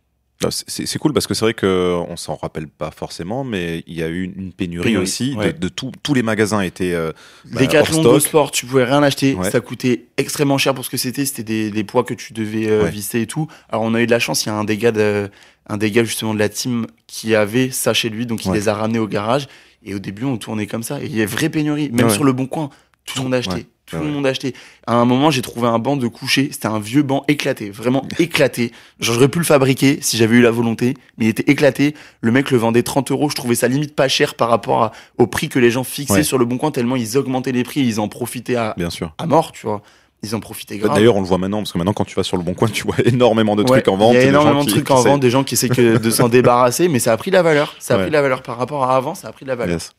C'est- cool parce que c'est vrai qu'on s'en rappelle pas forcément, mais il y a eu une, une pénurie, Pénurie, aussi. ouais. De, de tout- tous les magasins étaient. euh, bah, Décathlon de sport, tu pouvais rien acheter. Ouais. Ça coûtait extrêmement cher pour ce que c'était. C'était des, des poids que tu devais euh, Ouais. visser et tout. Alors on a eu de la chance. Il y a un gars, de, un gars justement de la team qui avait ça chez lui, donc il les a ramenés au garage. Et au début, on tournait comme ça. Et il y a vraie pénurie. Même sur le bon coin, tout le monde a acheté. Tout Ouais, le monde a acheté. À un moment, j'ai trouvé un banc de coucher. C'était un vieux banc éclaté, vraiment éclaté. J'aurais pu le fabriquer si j'avais eu la volonté, mais il était éclaté. Le mec le vendait 30 euros. Je trouvais ça limite pas cher par rapport à- au prix que les gens fixaient Ouais. sur le bon coin, tellement ils augmentaient les prix et ils en profitaient à, Bien sûr. à mort, tu vois. Ils en profitaient grave. D'ailleurs, on le voit maintenant parce que maintenant, quand tu vas sur le bon coin, tu vois énormément de Ouais, trucs en vente. Il y a des gens énormément de trucs qui en vente, des gens qui essaient que de s'en débarrasser, mais ça a pris de la valeur. Ça a Ouais. pris de la valeur par rapport à avant, ça a pris de la valeur. Yes.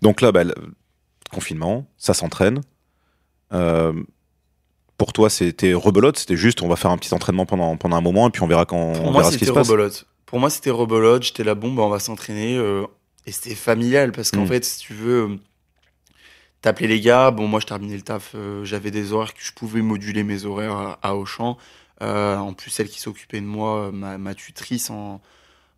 Donc là, bah, le confinement, ça s'entraîne. Euh, pour toi, c'était rebelote, c'était juste on va faire un petit entraînement pendant, pendant un moment et puis on verra quand Pour on moi, verra ce qui se passe. Pour moi, c'était rebolote. J'étais là, bon, bah, on va s'entraîner. euh, et c'était familial parce qu'en Mm. fait, si tu veux, euh, t'appelais les gars. Bon, moi, je terminais le taf. euh, J'avais des horaires que je pouvais moduler mes horaires à, à Auchan. Euh, en plus, celle qui s'occupait de moi, ma, ma tutrice en,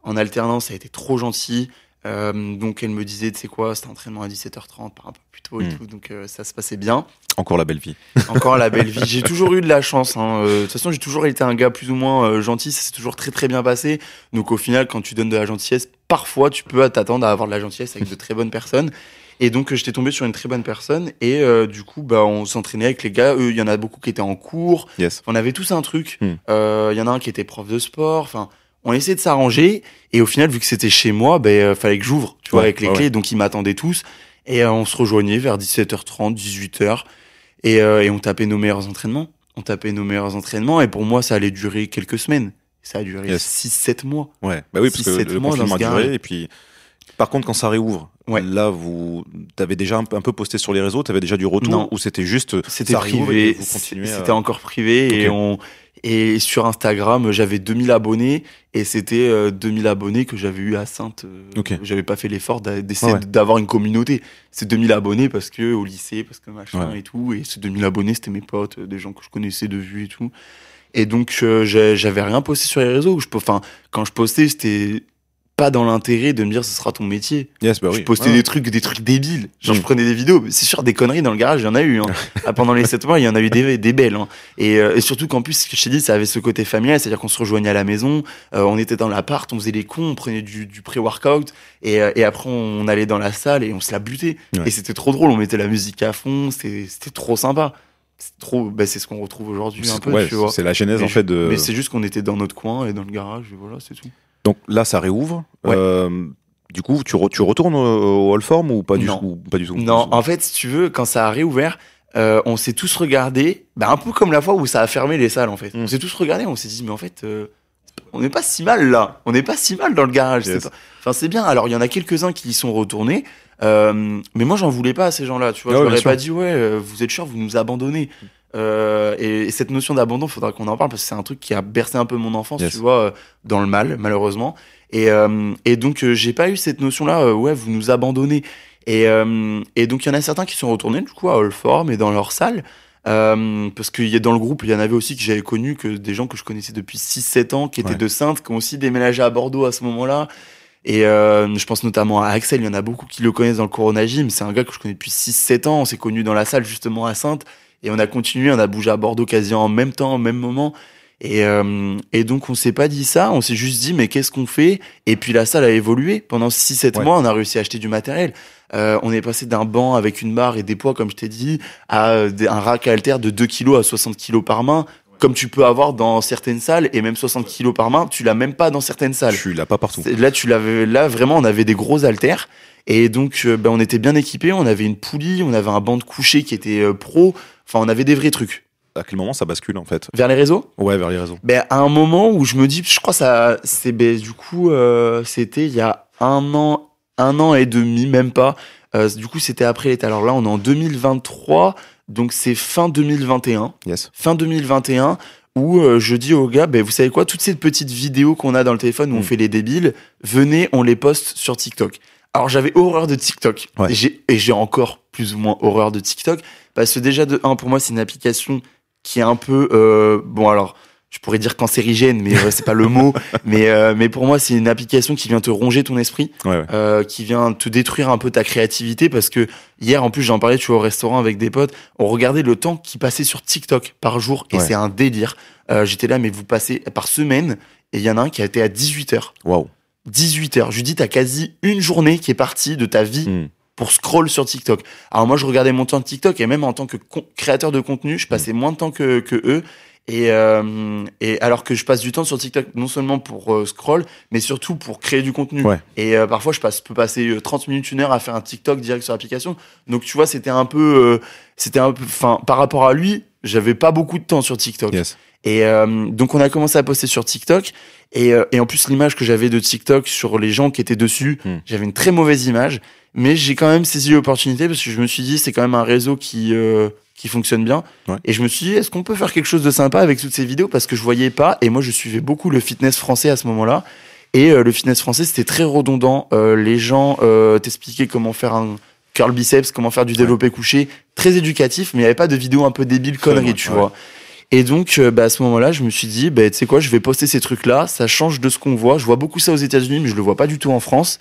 en alternance, a été trop gentille. Euh, donc, elle me disait, tu sais quoi, c'était entraînement à 17h30, par un peu plus tôt et Mm. tout. Donc, euh, ça se passait bien. Encore la belle vie. Encore la belle vie. J'ai toujours eu de la chance. hein. Euh, De toute façon, j'ai toujours été un gars plus ou moins gentil. Ça s'est toujours très très bien passé. Donc au final, quand tu donnes de la gentillesse, parfois tu peux t'attendre à avoir de la gentillesse avec de très bonnes personnes. Et donc j'étais tombé sur une très bonne personne. Et euh, du coup, bah on s'entraînait avec les gars. Eux, il y en a beaucoup qui étaient en cours. Yes. On avait tous un truc. Hmm. Euh, Il y en a un qui était prof de sport. Enfin, on essayait de s'arranger. Et au final, vu que c'était chez moi, ben euh, fallait que j'ouvre, tu vois, Ouais, avec les ouais, clés. Donc ils m'attendaient tous. Et euh, on se rejoignait vers 17h30, 18h. Et, euh, et on tapait nos meilleurs entraînements. On tapait nos meilleurs entraînements. Et pour moi, ça allait durer quelques semaines. Ça a duré Yes. 6-7 mois. Ouais. Bah oui, parce Six, que le mois confinement a duré et puis. Par contre, quand ça réouvre, Ouais. là, vous, t'avais déjà un, peu- un peu posté sur les réseaux, t'avais déjà du retour Non. ou c'était juste C'était privé. à- C'était encore privé. Et, on, et sur Instagram, j'avais 2000 abonnés. Et c'était euh, 2000 abonnés que j'avais eu à Sainte. euh. J'avais pas fait l'effort d'essayer Ouais. d'avoir une communauté. C'est 2000 abonnés parce que au lycée, parce que machin Ouais. et tout. Et ces 2000 abonnés, c'était mes potes, euh, des gens que je connaissais de vue et tout. Et donc, euh, j'avais rien posté sur les réseaux. Je, enfin, quand je postais, c'était pas dans l'intérêt de me dire ce sera ton métier. Yes, bah oui. je postais des trucs, des trucs débiles. Genre, Mm. je prenais des vidéos. C'est sûr, des conneries dans le garage, il y en a eu. Hein. Ah, Pendant les 7 mois, il y en a eu des, des belles. hein. Et, euh, et surtout qu'en plus, ce que je t'ai dit, ça avait ce côté familial, c'est-à-dire qu'on se rejoignait à la maison, euh, on était dans l'appart, on faisait les cons, on prenait du, du pré-workout, et, euh, et après, on allait dans la salle et on se la butait. Ouais. Et c'était trop drôle, on mettait la musique à fond, c'était trop sympa. C'est trop, bah, c'est ce qu'on retrouve aujourd'hui un C'est- peu, ouais, tu vois. c'est la genèse en fait de. Mais c'est juste qu'on était dans notre coin et dans le garage, et voilà, c'est tout. Donc là, ça réouvre. Ouais. Euh, du coup, tu, re- tu retournes au, au Hallform ou pas du Non. tout ou Pas du tout? Non, en fait, si tu veux, quand ça a réouvert, euh, on s'est tous regardés, bah, un peu comme la fois où ça a fermé les salles, en fait. Mm. On s'est tous regardés, on s'est dit, mais en fait, euh, on n'est pas si mal là. On n'est pas si mal dans le garage. Yes. pas- Enfin, c'est bien. Alors, il y en a quelques-uns qui y sont retournés, euh, mais moi, j'en voulais pas à ces gens-là. Tu vois, Ah je leur ai pas dit, ouais, vous êtes sûr, vous nous abandonnez. Euh, et, et cette notion d'abandon, faudra qu'on en parle parce que c'est un truc qui a bercé un peu mon enfance, Yes. tu vois, euh, dans le mal, malheureusement. Et, euh, et donc, euh, j'ai pas eu cette notion-là, ouais, vous nous abandonnez. Et, et donc, il y en a certains qui sont retournés, du coup, à Allform et dans leur salle. Euh, parce qu'il y a dans le groupe, il y en avait aussi que j'avais connu, que des gens que je connaissais depuis 6-7 ans, qui étaient Ouais. de Sainte, qui ont aussi déménagé à Bordeaux à ce moment-là. Et euh, je pense notamment à Axel, il y en a beaucoup qui le connaissent dans le Corona Gym. C'est un gars que je connais depuis 6-7 ans. On s'est connus dans la salle justement à Sainte. Et on a continué, on a bougé à Bordeaux quasi en même temps, au même moment. Et, euh, et donc on s'est pas dit ça, on s'est juste dit mais qu'est-ce qu'on fait? Et puis la salle a évolué. Pendant 6-7 Ouais. mois, on a réussi à acheter du matériel. Euh, on est passé d'un banc avec une barre et des poids, comme je t'ai dit, à des- un rack halter de 2 kg à 60 kg par main, comme tu peux avoir dans certaines salles. Et même 60 kg par main, tu l'as même pas dans certaines salles. Tu l'as pas partout. Là, tu l'avais, là vraiment, on avait des gros haltères et donc euh, ben, on était bien équipés. On avait une poulie, on avait un banc de coucher qui était euh, pro. Enfin, on avait des vrais trucs. À quel moment ça bascule en fait Vers les réseaux. Ouais, vers les réseaux. Ben à un moment où je me dis, je crois ça, c'est ben, du coup euh, c'était il y a un an, un an et demi, même pas. Euh, du coup c'était après l'été. Alors là on est en 2023, donc c'est fin 2021 Yes. fin 2021 où euh, je dis aux gars, ben, vous savez quoi, toutes ces petites vidéos qu'on a dans le téléphone où on Mm. fait les débiles, venez, on les poste sur TikTok. Alors j'avais horreur de TikTok Ouais. et j'ai et j'ai encore plus ou moins horreur de TikTok parce que déjà de un pour moi c'est une application qui est un peu euh, bon alors je pourrais dire cancérigène mais euh, c'est pas le mot mais euh, mais pour moi c'est une application qui vient te ronger ton esprit Ouais, ouais. euh, qui vient te détruire un peu ta créativité parce que hier en plus j'en parlais tu vois au restaurant avec des potes on regardait le temps qui passait sur TikTok par jour et Ouais. c'est un délire j'étais là mais vous passez par semaine et il y en a un qui a été à 18 heures Waouh. 18 heures je lui dis t'as quasi une journée qui est partie de ta vie Hmm. Pour scroll sur TikTok alors moi je regardais mon temps de TikTok et même en tant que créateur de contenu je passais moins de temps que, que eux et, euh, et alors que je passe du temps sur TikTok non seulement pour euh, scroll mais surtout pour créer du contenu Ouais. et euh, parfois, je passe, peux passer euh, 30 minutes, une heure à faire un TikTok direct sur l'application. Donc, tu vois, c'était un peu, euh, c'était un peu, enfin, par rapport à lui, j'avais pas beaucoup de temps sur TikTok. Yes. Et euh, donc, on a commencé à poster sur TikTok. Et, euh, et en plus, l'image que j'avais de TikTok sur les gens qui étaient dessus, Hmm. j'avais une très mauvaise image. Mais j'ai quand même saisi l'opportunité parce que je me suis dit, c'est quand même un réseau qui, euh, qui fonctionne bien. Ouais. Et je me suis dit, est-ce qu'on peut faire quelque chose de sympa avec toutes ces vidéos? Parce que je voyais pas. Et moi, je suivais beaucoup le fitness français à ce moment-là. Et le fitness français, c'était très redondant. Les gens t'expliquaient comment faire un curl biceps, comment faire du développé couché, très éducatif, mais il n'y avait pas de vidéo un peu débile connerie, ouais, tu vois. Et donc, euh, bah, à ce moment-là, je me suis dit, bah, tu sais quoi, je vais poster ces trucs-là, ça change de ce qu'on voit. Je vois beaucoup ça aux États-Unis, mais je le vois pas du tout en France.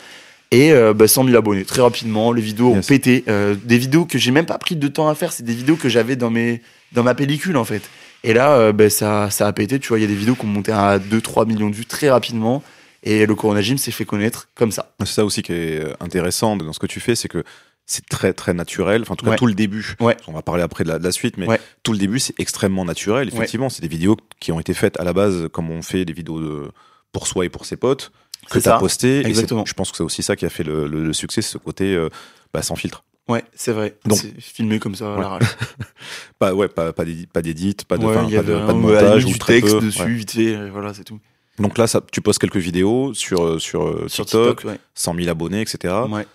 Et euh, bah, 100 000 abonnés, très rapidement, les vidéos ont pété. Euh, des vidéos que j'ai même pas pris de temps à faire, c'est des vidéos que j'avais dans, mes, dans ma pellicule, en fait. Et là, euh, bah, ça, ça a pété, tu vois, il y a des vidéos qui ont monté à 2-3 millions de vues très rapidement. Et le Corona Gym s'est fait connaître comme ça. C'est ça aussi qui est intéressant dans ce que tu fais, c'est que c'est très très naturel. Enfin, en tout cas, Ouais. tout le début. Ouais. On va parler après de la, de la suite, mais Ouais. tout le début, c'est extrêmement naturel. Effectivement, c'est des vidéos qui ont été faites à la base comme on fait des vidéos de, pour soi et pour ses potes que C'est tu as ça. posté. Et Exactement. je pense que c'est aussi ça qui a fait le, le- le succès, ce côté euh, bah, sans filtre. Ouais, c'est vrai. Donc- filmé comme ça à. Pas, ouais, pas, pas d'édit, pas, de, pas, de, pas de montage ou du très texte peu. dessus, vite fait, voilà, c'est tout. Donc là, ça, tu postes quelques vidéos sur, euh, sur, euh, Sur TikTok, TikTok, ouais. 100 000 abonnés, etc. Ouais.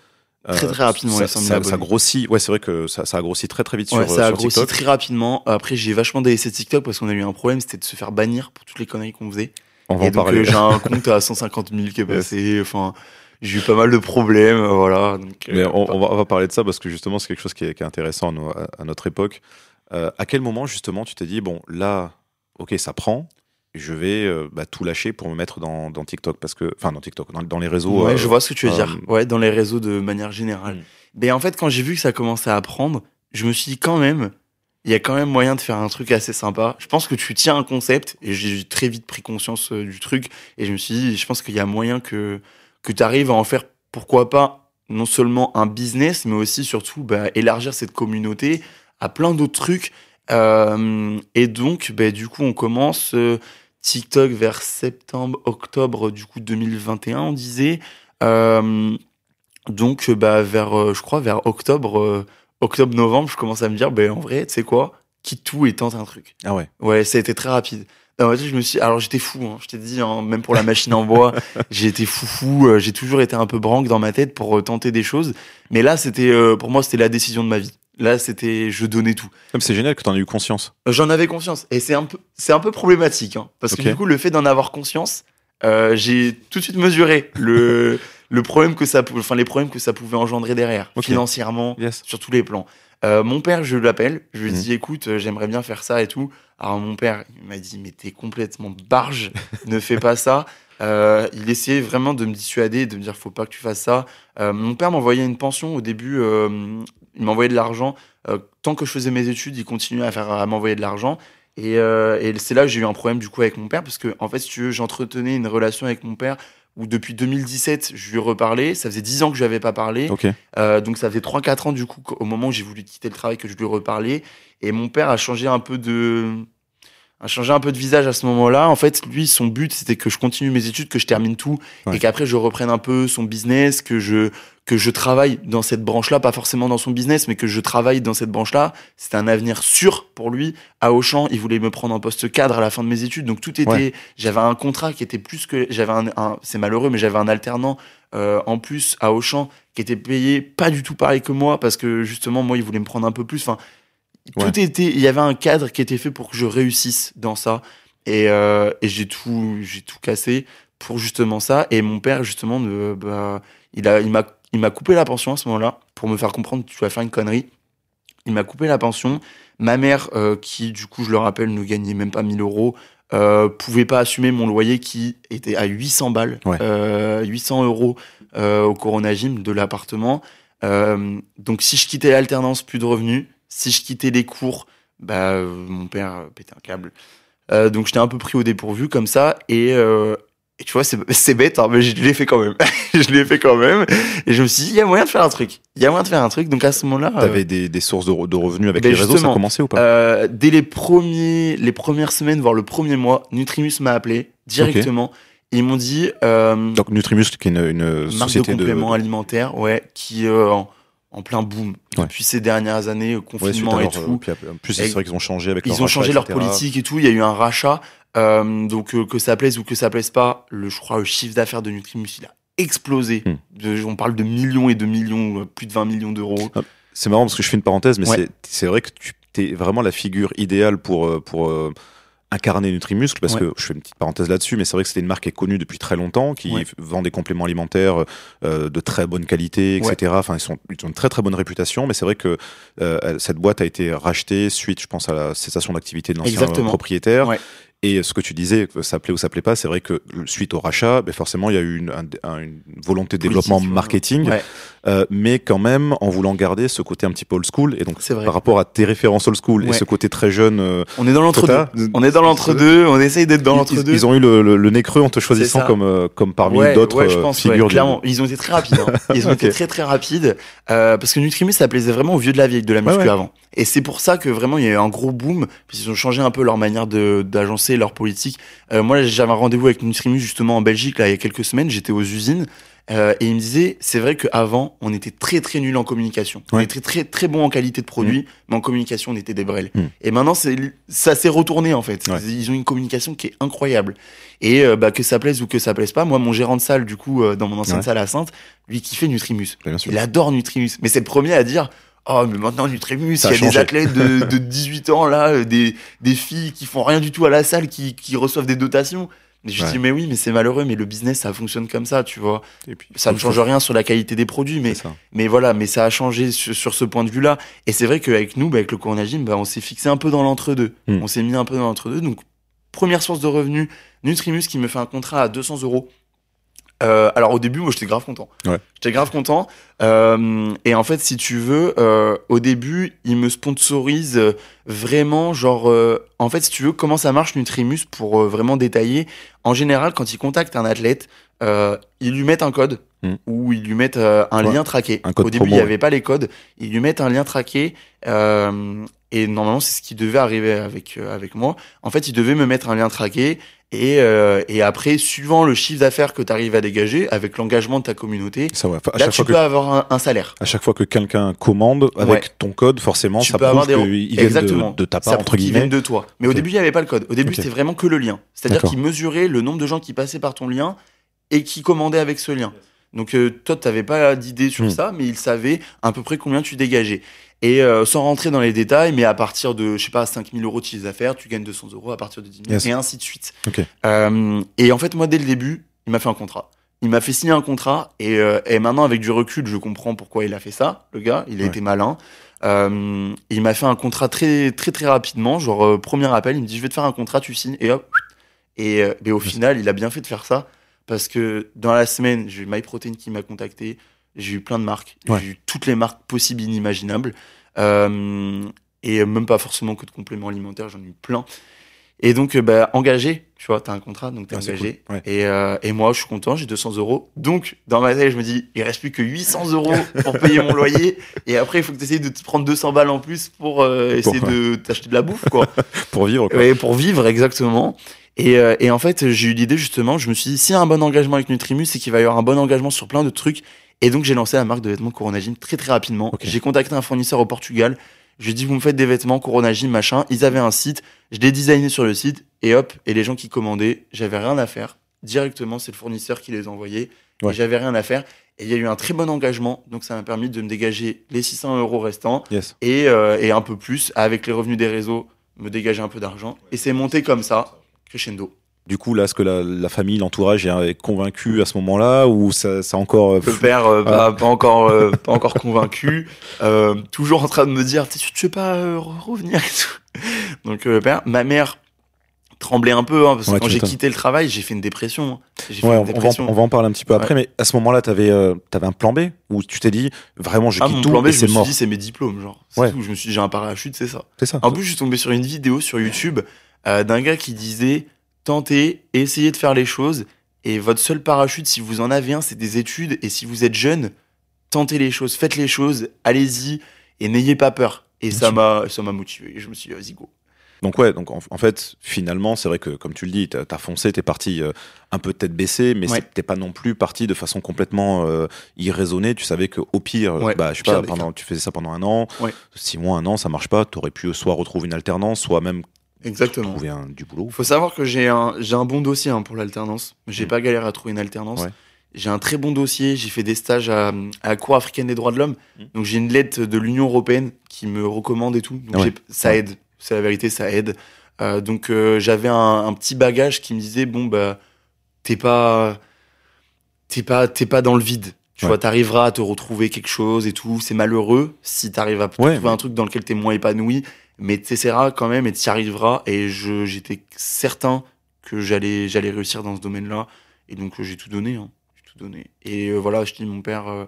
Euh, Très, très rapidement, ça, les 100 000 ça- ça grossit. Ouais, c'est vrai que ça, ça a grossi très très vite Ouais, sur, ça euh, a sur grossi TikTok. très rapidement. Après, j'ai vachement délaissé TikTok parce qu'on a eu un problème, c'était de se faire bannir pour toutes les conneries qu'on faisait. On va Et en donc, parler. euh, j'ai un compte à 150 000 qui est passé. Enfin, j'ai eu pas mal de problèmes, euh, voilà. Donc, Mais euh, on, on va, on va parler de ça parce que justement, c'est quelque chose qui est, qui est intéressant à, nos- à- à notre époque. Euh, à quel moment, justement, tu t'es dit, bon, là, ok, ça prend, je vais euh, bah, tout lâcher pour me mettre dans, dans TikTok parce que, enfin, dans TikTok, dans, dans les réseaux. Ouais, euh, je vois ce que tu veux euh, dire. Ouais, dans les réseaux de manière générale. Mm. Mais en fait, quand j'ai vu que ça commençait à prendre, je me suis dit quand même, il y a quand même moyen de faire un truc assez sympa. Je pense que tu tiens un concept et j'ai très vite pris conscience euh, du truc et je me suis dit, je pense qu'il y a moyen que que tu arrives à en faire, pourquoi pas, non seulement un business, mais aussi surtout bah, élargir cette communauté à plein d'autres trucs. Euh, et donc, bah, du coup, on commence euh, TikTok vers septembre, octobre du coup 2021, on disait. Euh, donc, euh, bah, vers, euh, je crois, vers octobre, euh, octobre-novembre, je commence à me dire, ben en vrai, tu sais quoi, quitte tout et tente un truc. Ah ouais. Ouais, ça a été très rapide. Fait, je me suis, alors j'étais fou, hein, je t'ai dit, hein, même pour la machine en bois, j'ai été fou fou, euh, j'ai toujours été un peu branque dans ma tête pour euh, tenter des choses. Mais là, c'était, euh, pour moi, c'était la décision de ma vie. Là, c'était, je donnais tout. Même c'est génial que tu en aies eu conscience. Euh, J'en avais conscience. Et c'est un peu, c'est un peu problématique, hein, parce que du coup, le fait d'en avoir conscience, euh, j'ai tout de suite mesuré le, le problème que ça, enfin les problèmes que ça pouvait engendrer derrière, financièrement, Yes. sur tous les plans. Euh, mon père, je l'appelle, je lui Mhm. dis écoute, j'aimerais bien faire ça et tout. Alors mon père, il m'a dit mais t'es complètement barge, ne fais pas ça. Euh, il essayait vraiment de me dissuader, de me dire faut pas que tu fasses ça. Euh, mon père m'envoyait une pension au début, il m'envoyait de l'argent. Euh, tant que je faisais mes études, il continuait à, faire, à m'envoyer de l'argent. Et, euh, et c'est là que j'ai eu un problème du coup avec mon père, parce que en fait, si tu veux, j'entretenais une relation avec mon père où depuis 2017, je lui reparlais. Ça faisait 10 ans que je lui avais pas parlé. Euh, donc ça faisait 3-4 ans du coup au moment où j'ai voulu quitter le travail que je lui reparlais. Et mon père a changé un peu de a changé un peu de visage à ce moment-là. En fait, lui, son but, c'était que je continue mes études, que je termine tout, Ouais. et qu'après je reprenne un peu son business, que je que je travaille dans cette branche-là, pas forcément dans son business, mais que je travaille dans cette branche-là. C'était un avenir sûr pour lui. À Auchan, il voulait me prendre en poste cadre à la fin de mes études, donc tout était. Ouais. J'avais un contrat qui était plus que j'avais un, un- c'est malheureux, mais j'avais un alternant euh, en plus à Auchan qui était payé pas du tout pareil que moi parce que justement moi il voulait me prendre un peu plus. Enfin, Ouais. tout était, il y avait un cadre qui était fait pour que je réussisse dans ça et, euh, et j'ai tout, j'ai tout cassé pour justement ça. Et mon père justement, bah, il a, il m'a, il m'a coupé la pension à ce moment-là pour me faire comprendre que tu vas faire une connerie. Il m'a coupé la pension. Ma mère, euh, qui du coup je le rappelle ne gagnait même pas 1000 euros, euh, pouvait pas assumer mon loyer qui était à 800 balles, Ouais. euh, 800 euros euh, au Corona Gym de l'appartement. Donc si je quittais l'alternance, plus de revenus. Si je quittais les cours, bah euh, mon père euh, pétait un câble. Euh, donc j'étais un peu pris au dépourvu comme ça et, euh, et tu vois c'est bête hein, mais je l'ai fait quand même. je l'ai fait quand même et je me suis dit il y a moyen de faire un truc. Il y a moyen de faire un truc donc à ce moment-là. T'avais des, des sources de, re- de revenus avec ben les réseaux, ça justement, commençait ou pas? dès les premiers, les premières semaines, voire le premier mois, Nutrimus m'a appelé directement. Ils m'ont dit Donc Nutrimus, qui est une, une marque de société de. compléments alimentaires, ouais, qui en, en plein boom Ouais. depuis ces dernières années, Ouais, confinement et leur, tout. euh, puis après, en plus, c'est vrai qu'ils ont changé avec Ils leur ont rachat, changé leur politique et tout. Il y a eu un rachat. Euh, donc euh, que ça plaise ou que ça plaise pas, le, je crois le chiffre d'affaires de Nutrimus il a explosé. Hmm. De- on parle de millions et de millions, plus de 20 millions d'euros. C'est marrant parce que je fais une parenthèse, mais Ouais. c'est- vrai que tu es vraiment la figure idéale pour, pour incarner Nutrimuscle, parce Ouais. que je fais une petite parenthèse là-dessus, mais c'est vrai que c'était une marque qui est connue depuis très longtemps, qui Ouais. vend des compléments alimentaires euh, de très bonne qualité, etc. Enfin, ils, sont, ils ont une très très bonne réputation, mais c'est vrai que euh, cette boîte a été rachetée suite, je pense, à la cessation d'activité de l'ancien Exactement. propriétaire. Et ce que tu disais, que ça plaît ou ça plaît pas, c'est vrai que suite au rachat, ben forcément, il y a eu une, un- un- une volonté de développement Politique, marketing, Ouais. Euh, mais quand même en voulant garder ce côté un petit peu old school. Et donc, vrai. par rapport à tes références old school et ce côté très jeune, euh, On est dans l'entre-deux. Tata, On est dans l'entre-deux. On essaye d'être dans l'entre-deux. ils ont eu le, le- le nez creux en te choisissant comme, euh, comme parmi Ouais, d'autres ouais, euh, figures clairement. Ils ont été très rapides. hein. Ils ont été très très rapides euh, parce que Nutrimus ça plaisait vraiment aux vieux de la vieille de la muscu avant. Et c'est pour ça que vraiment il y a eu un gros boom. Puis ils ont changé un peu leur manière de d'agencer leur politique. Euh, moi j'avais un rendez-vous avec Nutrimus justement en Belgique là il y a quelques semaines. J'étais aux usines. Euh, et il me disait, c'est vrai qu'avant, on était très très nul en communication. On était très très bon en qualité de produit, mais en communication, on était des brels. Mm. Et maintenant, c'est ça s'est retourné en fait. Ouais. Ils ont une communication qui est incroyable. Et euh, bah, que ça plaise ou que ça plaise pas, moi, mon gérant de salle, du coup, euh, dans mon ancienne Ouais. salle à Sainte, lui qui fait Nutrimus. Il adore Nutrimus. Mais c'est le premier à dire Oh, mais maintenant Nutrimus, il y a des athlètes de, de 18 ans là, des, des filles qui font rien du tout à la salle, qui, qui reçoivent des dotations. Je Ouais. dis, mais oui, mais c'est malheureux, mais le business, ça fonctionne comme ça, tu vois. Et puis, Ça ne change rien sur la qualité des produits, mais, mais voilà, mais ça a changé sur, sur ce point de vue-là. Et c'est vrai qu'avec nous, bah, avec le Corona Gym, bah, on s'est fixé un peu dans l'entre-deux. Hmm. On s'est mis un peu dans l'entre-deux. Donc, première source de revenus, Nutrimus qui me fait un contrat à 200 euros. Euh, alors au début, moi j'étais grave content. Ouais. J'étais grave content. Euh, et en fait, si tu veux, euh, au début, il me sponsorise euh, vraiment, genre, euh, en fait, si tu veux, comment ça marche Nutrimus pour vraiment détailler. En général, quand ils contactent un athlète, euh, ils lui mettent un code Hmm. ou ils lui mettent un Ouais. lien traqué. Un code au début, il n'y avait pas les codes. Ils lui mettent un lien traqué. Et normalement, c'est ce qui devait arriver avec, euh, avec moi. En fait, ils devaient me mettre un lien traqué. Et, euh, et après, suivant le chiffre d'affaires que tu arrives à dégager, avec l'engagement de ta communauté, Ça, ouais. Enfin, à, là, tu peux que, avoir un, un salaire. à chaque fois que quelqu'un commande avec Ouais. ton code, forcément, Tu ça prouve qu'il vient de, de ta Ça part, prouve entre guillemets. de toi. Mais au début, il n'y avait pas le code. Au début, c'était vraiment que le lien. C'est-à-dire qu'ils mesuraient le nombre de gens qui passaient par ton lien et qui commandaient avec ce lien. Donc, euh, toi, tu n'avais pas d'idée sur Hmm. ça, mais ils savaient à peu près combien tu dégageais. Et euh, sans rentrer dans les détails, mais à partir de, je sais pas, 5000 euros de chiffre d'affaires, tu gagnes 200 euros à partir de 10 000, Yes. et ainsi de suite. Euh, et en fait, moi, dès le début, il m'a fait un contrat. Il m'a fait signer un contrat et, euh, et maintenant avec du recul, je comprends pourquoi il a fait ça. Le gars, il a Ouais. été malin. Il m'a fait un contrat très très très rapidement. Genre premier appel, il me dit je vais te faire un contrat, tu signes et hop. Et au final, il a bien fait de faire ça parce que dans la semaine, j'ai MyProtein qui m'a contacté. J'ai eu plein de marques. Ouais. J'ai eu toutes les marques possibles, inimaginables. Euh, et même pas forcément que de compléments alimentaires, j'en ai eu plein. Et donc, euh, bah, engagé, tu vois, t'as un contrat, donc t'es Ah, engagé. cool. Ouais. Et, euh, et moi, je suis content, j'ai 200 euros. Donc, dans ma tête, je me dis, il reste plus que 800 euros pour payer mon loyer. Et après, il faut que tu essayes de te prendre 200 balles en plus pour euh, essayer Pour- de t'acheter de la bouffe, quoi. Pour vivre, quoi. Ouais, pour vivre, exactement. Et, euh, et en fait, j'ai eu l'idée, justement, je me suis dit, s'il y a un bon engagement avec Nutrimus, c'est qu'il va y avoir un bon engagement sur plein de trucs. Et donc, j'ai lancé la marque de vêtements Corona Gym très, très rapidement. J'ai contacté un fournisseur au Portugal. Je lui ai dit, vous me faites des vêtements Corona Gym, machin. Ils avaient un site. Je l'ai designé sur le site. Et hop, et les gens qui commandaient, j'avais rien à faire. Directement, c'est le fournisseur qui les envoyait. Ouais. J'avais rien à faire. Et il y a eu un très bon engagement. Donc, ça m'a permis de me dégager les 600 euros restants Yes. et, euh, et un peu plus avec les revenus des réseaux me dégager un peu d'argent et c'est monté comme ça crescendo Du coup, là, est-ce que la, la famille, l'entourage est convaincu à ce moment-là ou ça, ça encore. euh, le père euh, pas, pas encore euh, pas encore convaincu euh, toujours en train de me dire tu tu veux pas re- revenir et tout. donc le père ma mère tremblait un peu hein, parce que Ouais, quand tu j'ai quité le travail j'ai fait une dépression hein. fait Ouais, une on, va, en- dépression on va en parler un petit peu après, mais à ce moment-là, t'avais euh, avais un plan B où tu t'es dit vraiment je ah, quitte mon tout plan B et je me c'est suis mort. dit c'est mes diplômes genre tout. je me suis dit j'ai un parachute c'est ça C'est ça. En plus, je suis tombé sur une vidéo sur YouTube d'un gars qui disait tentez, essayez de faire les choses et votre seul parachute, si vous en avez un, c'est des études et si vous êtes jeune, tentez les choses, faites les choses, allez-y et n'ayez pas peur. Et Bien ça m'a, ça m'a motivé. Je me suis dit, vas-y go. Donc ouais, donc en, en fait, finalement, c'est vrai que comme tu le dis, t'as as foncé, t'es parti euh, un peu tête baissée, mais Ouais. t'es pas non plus parti de façon complètement euh, irraisonnée. Tu savais que au pire, Ouais, bah je sais pas, pendant, tu faisais ça pendant un an, Ouais. six mois, un an, ça marche pas. T'aurais pu soit retrouver une alternance, soit même Exactement. trouver un, du boulot. Faut savoir que j'ai un, j'ai un bon dossier hein, pour l'alternance. J'ai Mm. pas galéré à trouver une alternance. Ouais. J'ai un très bon dossier. J'ai fait des stages à, à la Cour africaine des droits de l'homme. Mm. Donc j'ai une lettre de l'Union européenne qui me recommande et tout. Donc Ouais. j'ai- ça aide. C'est la vérité, ça aide. Euh, donc euh, j'avais un, un petit bagage qui me disait bon bah t'es pas t'es pas t'es pas dans le vide. Tu Ouais. vois, t'arriveras à te retrouver quelque chose et tout. C'est malheureux si t'arrives à trouver un truc dans lequel t'es moins épanoui, mais t'essaieras quand même et t'y arriveras. Et j'étais certain que j'allais j'allais réussir dans ce domaine-là. Et donc euh, j'ai tout donné. Hein. J'ai tout donné. Et euh, voilà, je dis mon père.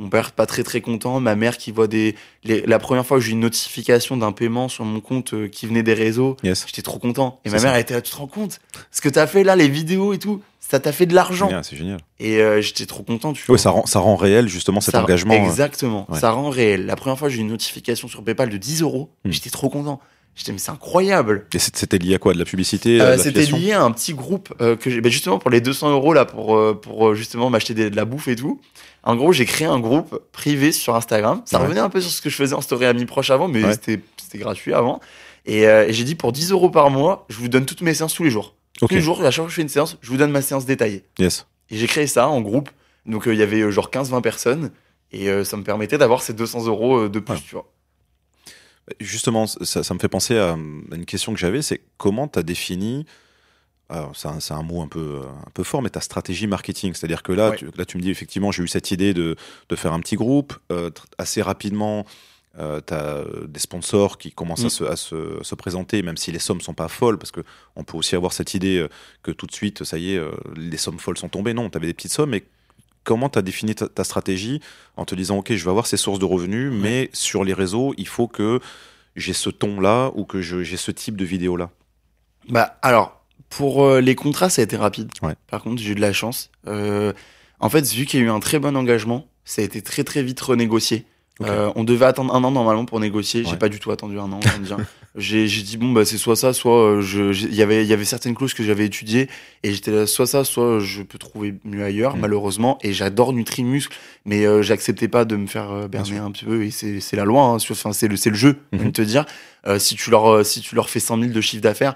Mon père pas très très content, ma mère qui voit des les- la première fois que j'ai eu une notification d'un paiement sur mon compte euh, qui venait des réseaux, Yes. j'étais trop content. Et ma mère elle était là, tu te rends compte Ce que t'as fait là, les vidéos et tout, ça t'a fait de l'argent. C'est génial. Et euh, j'étais trop content, tu Ouais, ça rend, ça rend réel justement cet Ça- engagement. euh. Exactement, ouais. ça rend réel. La première fois, j'ai eu une notification sur PayPal de 10 euros. Hmm. J'étais trop content. J'étais, mais c'est incroyable. Et c'était lié à quoi? De la publicité Euh, C'était lié à un petit groupe euh, que j'ai, bah, justement pour les 200 euros là, pour, euh, pour justement m'acheter de la bouffe et tout. En gros, j'ai créé un groupe privé sur Instagram. Ça Ouais. revenait un peu sur ce que je faisais en story amis proches avant, mais Ouais. c'était, c'était gratuit avant. Et, euh, et j'ai dit pour 10 euros par mois, je vous donne toutes mes séances tous les jours. Tous les jours, à chaque fois que je fais une séance, je vous donne ma séance détaillée. Yes. Et j'ai créé ça en groupe. Donc euh, il y avait euh, genre 15-20 personnes. Et ça me permettait d'avoir ces 200 euros de plus, Ouais. tu vois. Justement, ça, ça me fait penser à à une question que j'avais, c'est comment tu as défini, c'est un, mot un peu, un peu fort, mais ta stratégie marketing. C'est-à-dire que là, Ouais. tu, là, tu me dis effectivement, j'ai eu cette idée de, de faire un petit groupe. euh, assez rapidement, tu as des sponsors qui commencent Mm. à, se, à se- se présenter, même si les sommes sont pas folles, parce que on peut aussi avoir cette idée euh, que tout de suite, ça y est, euh, les sommes folles sont tombées. Non, tu avais des petites sommes, mais comment tu as défini ta, ta stratégie en te disant, OK, je vais avoir ces sources de revenus, mais sur les réseaux, il faut que j'ai ce ton-là ou que j'ai ce type de vidéo-là? Bah alors, pour euh, les contrats, ça a été rapide. Ouais. Par contre, j'ai eu de la chance. Euh, en fait, vu qu'il y a eu un très bon engagement, ça a été très très vite renégocié. Ok. Euh, on devait attendre un an normalement pour négocier. J'ai Ouais. pas du tout attendu un an. j'ai dit bon bah c'est soit ça, soit euh, je il y avait il y avait certaines clauses que j'avais étudiées et j'étais là soit ça, soit je peux trouver mieux ailleurs Mm. malheureusement. Et j'adore Nutrimuscle, mais euh, j'acceptais pas de me faire euh, berner un petit peu et c'est la loi. Hein, enfin c'est le c'est le jeu. De te dire euh, si tu leur euh, si tu leur fais 100 000 de chiffre d'affaires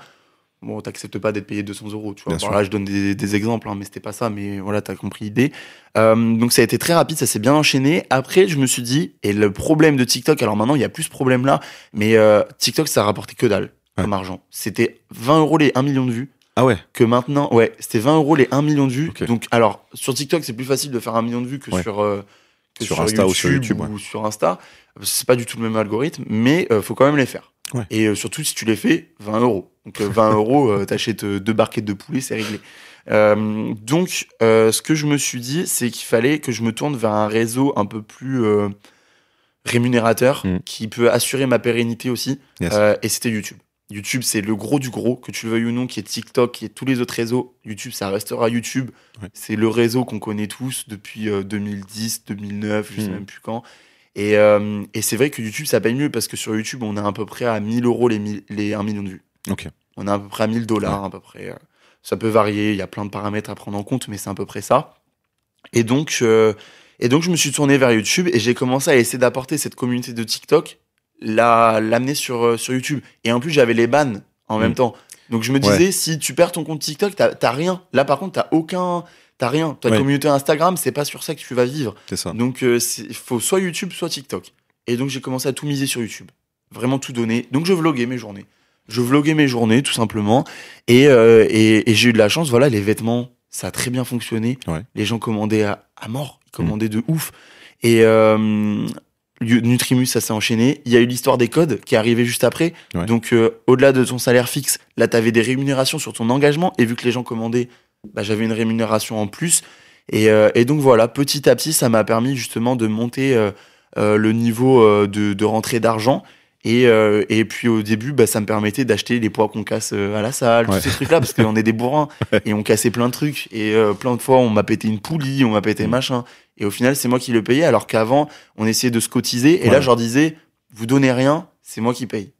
bon, t'acceptes pas d'être payé 200 euros, tu vois. Bon, là, je donne des, des exemples, hein, mais c'était pas ça, mais voilà, t'as compris l'idée. Euh, donc ça a été très rapide, ça s'est bien enchaîné. Après, je me suis dit, et le problème de TikTok, alors maintenant, il y a plus ce problème-là, mais euh, TikTok, ça rapportait que dalle Ouais. comme argent. C'était 20 euros les 1 million de vues. Ah ouais. que maintenant, ouais, c'était 20 euros les 1 million de vues. Donc, alors, sur TikTok, c'est plus facile de faire un million de vues que Ouais. sur, euh, que Sur Insta ou sur YouTube, ou sur Insta. C'est pas du tout le même algorithme, mais euh, faut quand même les faire. Et surtout, si tu les fais, 20 euros. Donc, euh, 20 euros, euh, t'achètes euh, deux barquettes de poulet, c'est réglé. Euh, donc, euh, ce que je me suis dit, c'est qu'il fallait que je me tourne vers un réseau un peu plus euh, rémunérateur, Mm. qui peut assurer ma pérennité aussi. Yes. Euh, et c'était YouTube. YouTube, c'est le gros du gros, que tu le veuilles ou non, qui est TikTok, qui est tous les autres réseaux. YouTube, ça restera YouTube. C'est le réseau qu'on connaît tous depuis euh, 2010, 2009, je sais Mhm. même plus quand. Et, euh, et c'est vrai que YouTube, ça paye mieux parce que sur YouTube, on est à peu près à 1000 euros les, les 1 million de vues. On est à peu près à 1000 dollars, à peu près. euh, Ça peut varier, il y a plein de paramètres à prendre en compte, mais c'est à peu près ça. Et donc, euh, et donc je me suis tourné vers YouTube et j'ai commencé à essayer d'apporter cette communauté de TikTok, la- l'amener sur, euh, sur YouTube. Et en plus, j'avais les bans en Mm. même temps. Donc je me Ouais. disais, si tu perds ton compte TikTok, t'as t'as rien. Là, par contre, t'as aucun. T'as rien. Ta Ouais. communauté Instagram, c'est pas sur ça que tu vas vivre. C'est ça. Donc, il faut soit YouTube, soit TikTok. Et donc, j'ai commencé à tout miser sur YouTube. Vraiment tout donner. Donc, je vloguais mes journées. Je vloguais mes journées, tout simplement. Et, euh, et, et j'ai eu de la chance. Voilà, les vêtements, ça a très bien fonctionné. Ouais. Les gens commandaient à, à mort. Ils commandaient de ouf. Et euh, Nutrimus, ça s'est enchaîné. Il y a eu l'histoire des codes qui est arrivée juste après. Ouais. Donc, euh, au-delà de ton salaire fixe, là, tu avais des rémunérations sur ton engagement. Et vu que les gens commandaient, bah, j'avais une rémunération en plus. Et, euh, et donc voilà, petit à petit, ça m'a permis justement de monter euh, le niveau de, de rentrée d'argent. Et, euh, et puis au début, bah, ça me permettait d'acheter les poids qu'on casse euh, à la salle, Ouais. tous ces trucs-là, parce qu'on est des bourrins et on cassait plein de trucs. Et euh, plein de fois, on m'a pété une poulie, on m'a pété Mm. machin. Et au final, c'est moi qui le payais, alors qu'avant, on essayait de se cotiser. Et Ouais. là, je leur disais, vous donnez rien, c'est moi qui paye.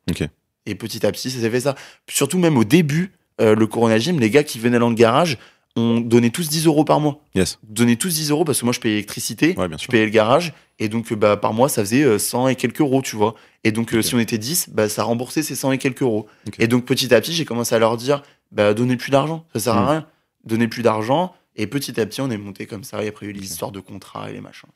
Et petit à petit, ça s'est fait ça. Surtout même au début, euh, le Corona Gym, les gars qui venaient dans le garage, on donnait tous 10 euros par mois. Yes. Donnaient tous 10 euros parce que moi, je payais l'électricité, Ouais, je payais le garage. Et donc, euh, bah, par mois, ça faisait euh, 100 et quelques euros, tu vois. Et donc, euh, si on était 10, bah, ça remboursait ces 100 et quelques euros. Et donc, petit à petit, j'ai commencé à leur dire, bah, donnez plus d'argent, ça sert à rien. Donnez plus d'argent. Et petit à petit, on est monté comme ça. Et après, il y a eu les histoires de contrats et les machins.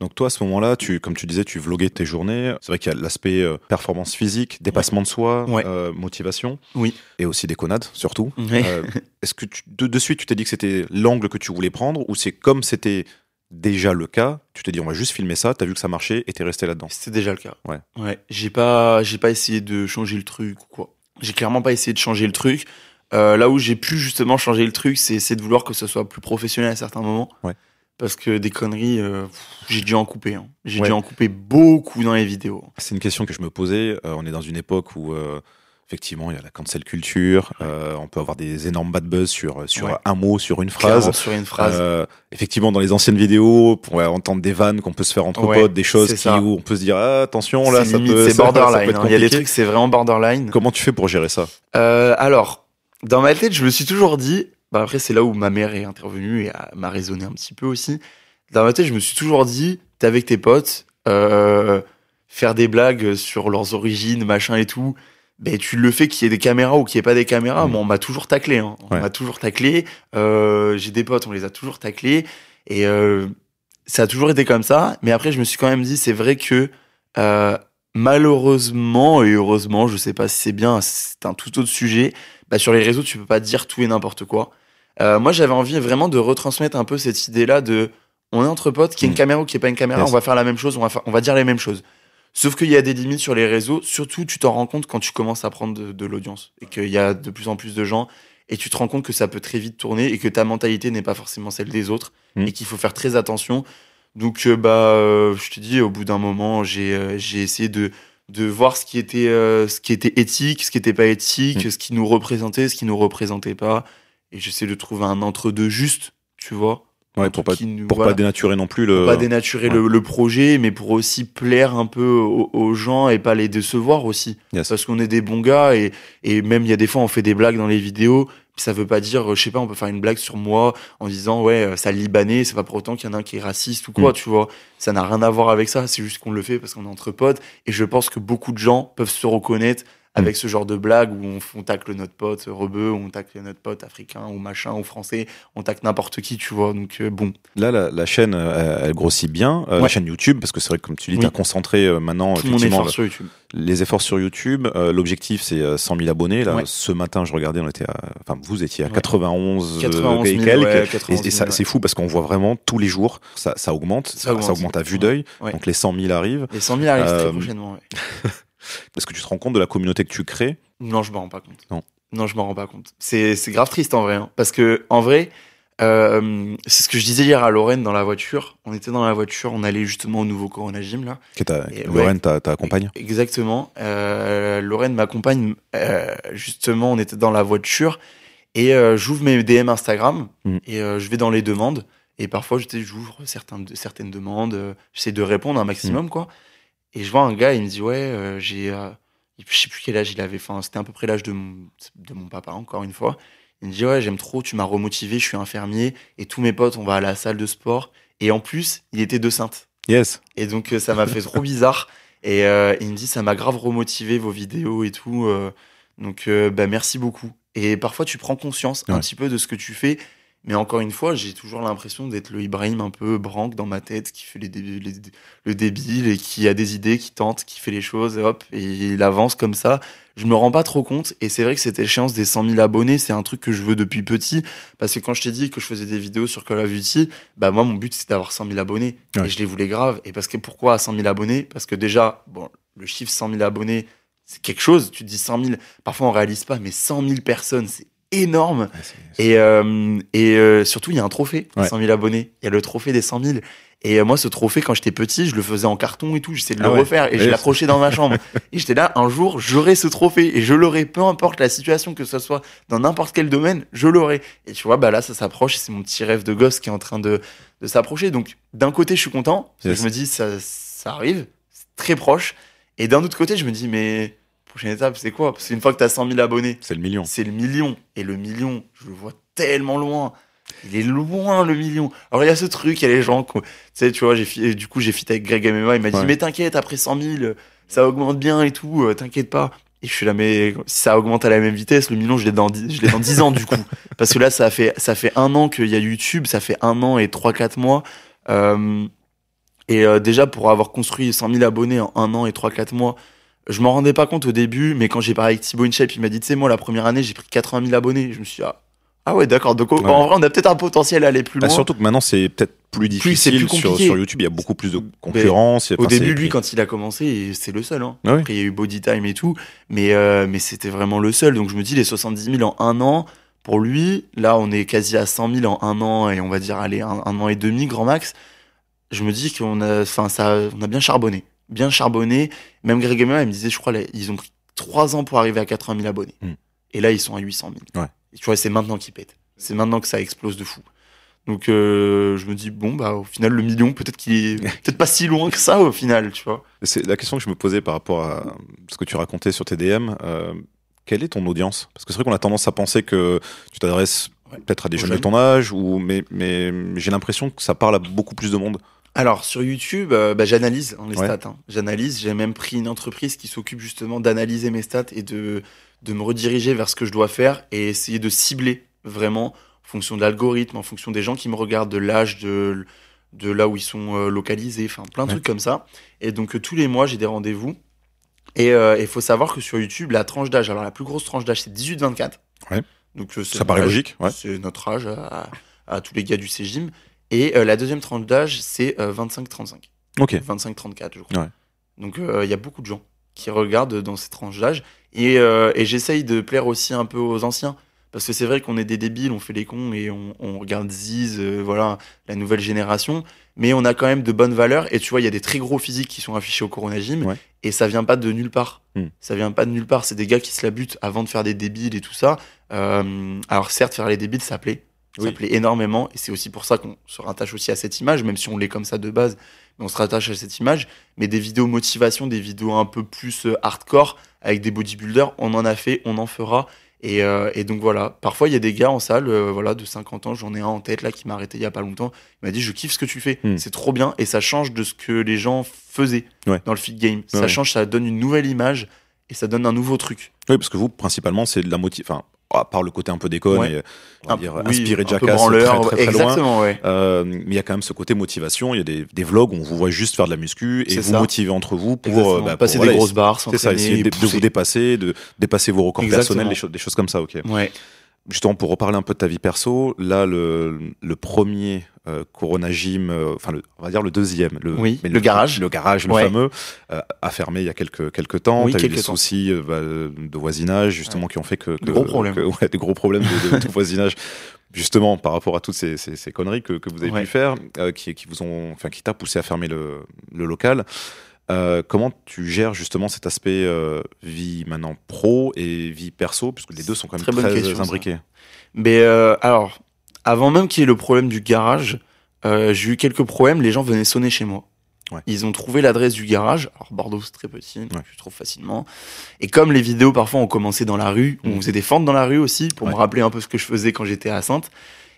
Donc toi, à ce moment-là, tu, comme tu disais, tu vloguais tes journées. C'est vrai qu'il y a l'aspect euh, performance physique, dépassement de soi, Ouais. euh, motivation. Oui. Et aussi déconnade, surtout. Ouais. Euh, Est-ce que tu- de, de suite, tu t'es dit que c'était l'angle que tu voulais prendre ou c'est comme c'était déjà le cas, tu t'es dit on va juste filmer ça, t'as vu que ça marchait et t'es resté là-dedans? C'était déjà le cas. Ouais. Ouais. J'ai pas, j'ai pas essayé de changer le truc ou quoi. J'ai clairement pas essayé de changer le truc. Là où j'ai pu justement changer le truc, c'est c'est de vouloir que ce soit plus professionnel à certains moments. Ouais. Parce que des conneries, euh, j'ai dû en couper. hein. J'ai Ouais. dû en couper beaucoup dans les vidéos. C'est une question que je me posais. Euh, on est dans une époque où, euh, effectivement, il y a la cancel culture. on peut avoir des énormes bad buzz sur, sur Ouais. un mot, sur une Clairement, phrase. sur une phrase. Effectivement, dans les anciennes vidéos, on pourrait entendre des vannes qu'on peut se faire entre potes, des choses qui, où on peut se dire ah, attention là, c'est ça limite, peut, c'est borderline. hein. Il y a des trucs, c'est vraiment borderline. Comment tu fais pour gérer ça? Alors, dans ma tête, je me suis toujours dit, bah après c'est là où ma mère est intervenue et m'a raisonné un petit peu aussi. Dans ma tête, je me suis toujours dit, t'es avec tes potes, euh, faire des blagues sur leurs origines, machin et tout. Ben, tu le fais qu'il y ait des caméras ou qu'il n'y ait pas des caméras. Moi, on m'a toujours taclé. Hein. On Ouais. m'a toujours taclé. Euh, J'ai des potes, on les a toujours taclés. Et euh, ça a toujours été comme ça. Mais après, je me suis quand même dit, c'est vrai que malheureusement et heureusement, je sais pas si c'est bien, c'est un tout autre sujet. Bah, sur les réseaux, tu peux pas dire tout et n'importe quoi. Euh, moi, j'avais envie vraiment de retransmettre un peu cette idée-là de on est entre potes, qu'il y ait une Mm. caméra ou qu'il n'y ait pas une caméra, Yes. on va faire la même chose, on va, fa- on va dire les mêmes choses. Sauf qu'il y a des limites sur les réseaux, surtout tu t'en rends compte quand tu commences à prendre de, de l'audience et qu'il y a de plus en plus de gens et tu te rends compte que ça peut très vite tourner et que ta mentalité n'est pas forcément celle des autres Mm. et qu'il faut faire très attention. Donc euh, bah euh, je te dis au bout d'un moment j'ai euh, essayé de de voir ce qui était ce qui était éthique, ce qui était pas éthique, Mm. ce qui nous représentait, ce qui nous représentait pas et j'essaie de trouver un entre deux juste, tu vois. Ouais, pour pas, qui nous- pour voilà pas dénaturer non plus le. pour pas dénaturer le, le projet, mais pour aussi plaire un peu aux, aux gens et pas les décevoir aussi. Yes. Parce qu'on est des bons gars et, et même il y a des fois on fait des blagues dans les vidéos. Ça veut pas dire, je sais pas, on peut faire une blague sur moi en disant ouais, euh, ça libanais, c'est pas pour autant qu'il y en a un qui est raciste ou quoi, Mm. tu vois. Ça n'a rien à voir avec ça, c'est juste qu'on le fait parce qu'on est entre potes. Et je pense que beaucoup de gens peuvent se reconnaître avec ce genre de blague où on, on tacle notre pote rebeu, on tacle notre pote africain ou machin ou français, on tacle n'importe qui, tu vois. Donc euh, bon. Là, la, la chaîne, euh, elle grossit bien, euh, la chaîne YouTube, parce que c'est vrai que comme tu dis, Oui. tu as concentré euh, maintenant Tout effectivement effort sur YouTube. les efforts sur YouTube. Euh, L'objectif, c'est euh, 100 000 abonnés. Là, Ouais. ce matin, je regardais, on était à, enfin, vous étiez à Ouais. 91, 91 et 000, quelques. ouais, Et- 91 et, 000, ça, ouais. c'est fou parce qu'on voit vraiment tous les jours, ça, ça augmente, ça, augmente. ça augmente à vue d'œil. Donc les 100 000 arrivent. Les 100 000 arrivent très prochainement. ouais. Est-ce que tu te rends compte de la communauté que tu crées Non, je m'en rends pas compte. Non. Non, je m'en rends pas compte. C'est grave triste en vrai. hein. parce que, en vrai, euh, c'est ce que je disais hier à Lorraine dans la voiture. On était dans la voiture, on allait justement au nouveau Corona Gym là. que ta, Et Lorraine, ta, ta compagne Exactement. Euh, Lorraine m'accompagne. euh, justement, on était dans la voiture et j'ouvre mes DM Instagram Mhm. et je vais dans les demandes. Et parfois, j'ouvre certaines, certaines demandes. J'essaie de répondre un maximum, Mhm. quoi. Et je vois un gars, il me dit Ouais, euh, j'ai. euh, je sais plus quel âge il avait. Enfin, c'était à peu près l'âge de mon, de mon papa, encore une fois. Il me dit Ouais, j'aime trop, tu m'as remotivé, je suis infirmier et tous mes potes, on va à la salle de sport. Et en plus, il était de Sainte. Yes. Et donc euh, ça m'a fait trop bizarre. Et euh, il me dit ça m'a grave remotivé vos vidéos et tout. donc bah, merci beaucoup. Et parfois tu prends conscience un petit peu de ce que tu fais. Mais encore une fois, j'ai toujours l'impression d'être le Ibrahim un peu branque dans ma tête, qui fait les dé- les- le débile et qui a des idées, qui tente, qui fait les choses, et hop, et il avance comme ça. Je me rends pas trop compte. Et c'est vrai que cette échéance des 100 000 abonnés, c'est un truc que je veux depuis petit. Parce que quand je t'ai dit que je faisais des vidéos sur Call of Duty, bah moi, mon but, c'était d'avoir 100 000 abonnés. Ouais. Et je les voulais grave. Et parce que pourquoi à 100 000 abonnés? Parce que déjà, bon, le chiffre 100 000 abonnés, c'est quelque chose. Tu te dis 100 000, parfois on réalise pas, mais 100 000 personnes, c'est énorme. C'est- Et, euh, et euh, surtout, il y a un trophée, des Ouais. 100 000 abonnés. Il y a le trophée des 100 000. Et euh, moi, ce trophée, quand j'étais petit, je le faisais en carton et tout. J'essayais de Ah le ouais. refaire et je l'accrochais dans ma chambre. et j'étais là, un jour, j'aurai ce trophée et je l'aurai, peu importe la situation, que ce soit dans n'importe quel domaine, je l'aurai. Et tu vois, bah là, ça s'approche. C'est mon petit rêve de gosse qui est en train de, de s'approcher. Donc, d'un côté, je suis content. Yes. je me dis, ça, ça arrive. C'est très proche. Et d'un autre côté, je me dis, mais prochaine étape, c'est quoi? Parce qu'une fois que tu as 100 000 abonnés, C'est le million. c'est le million. Et le million, je le vois tellement loin. Il est loin, le million. Alors, il y a ce truc, il y a les gens, qui- tu sais, tu vois, j'ai du coup, j'ai fit avec Greg MMA, il m'a dit, Ouais. mais t'inquiète, après 100 000, ça augmente bien et tout, euh, t'inquiète pas. Et je suis là, mais si ça augmente à la même vitesse, le million, je l'ai dans, dix- je l'ai dans 10 ans, du coup. Parce que là, ça fait, ça fait un an qu'il y a YouTube, ça fait un an et 3-4 mois. Euh, et euh, déjà, pour avoir construit 100 000 abonnés en un an et 3-4 mois, je m'en rendais pas compte au début, mais quand j'ai parlé avec Thibaut InShape, il m'a dit, tu sais, moi, la première année, j'ai pris 80 000 abonnés. Je me suis dit, ah, ah ouais, d'accord. Donc, Ouais. en vrai, on a peut-être un potentiel à aller plus Bah, loin. surtout que maintenant, c'est peut-être plus difficile plus sur, YouTube. Il y a beaucoup plus de concurrence. Au début, lui, quand il a commencé, c'est le seul. Hein. Ah oui. Après, il y a eu Body Time et tout, mais, euh, mais c'était vraiment le seul. Donc, je me dis, les 70 000 en un an, pour lui, là, on est quasi à 100 000 en un an, et on va dire, allez, un, un an et demi, grand max. Je me dis qu'on a, ça, on a bien charbonné. Bien charbonné. Même Greg Gamer, il me disait, je crois, là, ils ont pris 3 ans pour arriver à 80 000 abonnés. Hmm. Et là, ils sont à 800 000. Ouais. Et tu vois, c'est maintenant qu'ils pètent. C'est maintenant que ça explose de fou. Donc, euh, je me dis, bon, bah, au final, le million, peut-être qu'il est peut-être pas si loin que ça, au final, tu vois. C'est la question que je me posais par rapport à ce que tu racontais sur tes DM. euh, quelle est ton audience? Parce que c'est vrai qu'on a tendance à penser que tu t'adresses Ouais. peut-être à des jeunes de ton âge, ou, mais, mais j'ai l'impression que ça parle à beaucoup plus de monde. Alors sur YouTube, euh, bah, j'analyse hein, les Ouais. stats. hein. J'analyse. J'ai même pris une entreprise qui s'occupe justement d'analyser mes stats et de de me rediriger vers ce que je dois faire et essayer de cibler vraiment en fonction de l'algorithme, en fonction des gens qui me regardent, de l'âge, de de là où ils sont euh, localisés, enfin plein de Ouais. trucs comme ça. Et donc euh, tous les mois j'ai des rendez-vous. Et il faut savoir que sur YouTube, la tranche d'âge, alors la plus grosse tranche d'âge, c'est 18-24. Ouais. Donc Ça paraît logique, ouais. C'est notre âge à, à tous les gars du CGIM. Et euh, la deuxième tranche d'âge, c'est euh, 25-35. Ok. 25-34, je crois. Ouais. Donc euh, il y a beaucoup de gens qui regardent dans ces tranches d'âge. Et, euh, et j'essaye de plaire aussi un peu aux anciens. Parce que c'est vrai qu'on est des débiles, on fait les cons et on, on regarde Ziz, euh, voilà, la nouvelle génération. Mais on a quand même de bonnes valeurs. Et tu vois, il y a des très gros physiques qui sont affichés au Corona Gym. Ouais. Et ça vient pas de nulle part. Hmm. Ça vient pas de nulle part. C'est des gars qui se la butent avant de faire des débiles et tout ça. Euh, alors certes, faire les débiles, ça plaît. Ça Oui. plaît énormément. Et c'est aussi pour ça qu'on se rattache aussi à cette image, même si on l'est comme ça de base. Mais on se rattache à cette image. Mais des vidéos motivation, des vidéos un peu plus euh, hardcore avec des bodybuilders, on en a fait, on en fera. Et, euh, et donc voilà, parfois il y a des gars en salle, euh, voilà, de 50 ans, j'en ai un en tête là qui m'a arrêté il y a pas longtemps. Il m'a dit je kiffe ce que tu fais, Hmm. c'est trop bien et ça change de ce que les gens faisaient Ouais. dans le fit game. Ça change, ça donne une nouvelle image et ça donne un nouveau truc. Oui, parce que vous, principalement, c'est de la motivation. Enfin, à part le côté un peu déconne Ouais. et on va Un- dire oui, inspiré de Jackass très, très, loin. ouais. Euh, mais il y a quand même ce côté motivation. Il y a des, des vlogs où on vous voit juste faire de la muscu et vous motiver entre vous pour, euh, bah, pour, passer voilà, des grosses barres, C'est ça, essayer de, vous dépasser, de dépasser vos records Exactement. personnels, des, choses- des choses comme ça, ok. Ouais. Justement, pour reparler un peu de ta vie perso, là, le, le premier euh, Corona Gym, euh, enfin, le- on va dire le deuxième, le, Oui, mais le garage. le garage, le Ouais. fameux, euh, a fermé il y a quelques, quelques temps. Oui, T'as eu quelques des temps. soucis euh, bah, de voisinage, justement, qui ont fait que. que De gros problèmes. que- ouais, des gros problèmes de, de- de voisinage. Justement, par rapport à toutes ces, ces- ces conneries que, que vous avez pu faire, euh, qui, qui vous ont, enfin, qui t'a poussé à fermer le, le local. Euh, comment tu gères justement cet aspect euh, vie maintenant pro et vie perso, puisque les deux sont quand même Très très, question, ça. imbriqués. Mais euh, alors, avant même qu'il y ait le problème du garage, j'ai eu quelques problèmes. Les gens venaient sonner chez moi. Ouais. Ils ont trouvé l'adresse du garage. Alors Bordeaux c'est très petit, donc Ouais. je trouve facilement. Et comme les vidéos parfois ont commencé dans la rue, Mhm. on faisait des fentes dans la rue aussi pour Ouais. me rappeler un peu ce que je faisais quand j'étais à Sainte.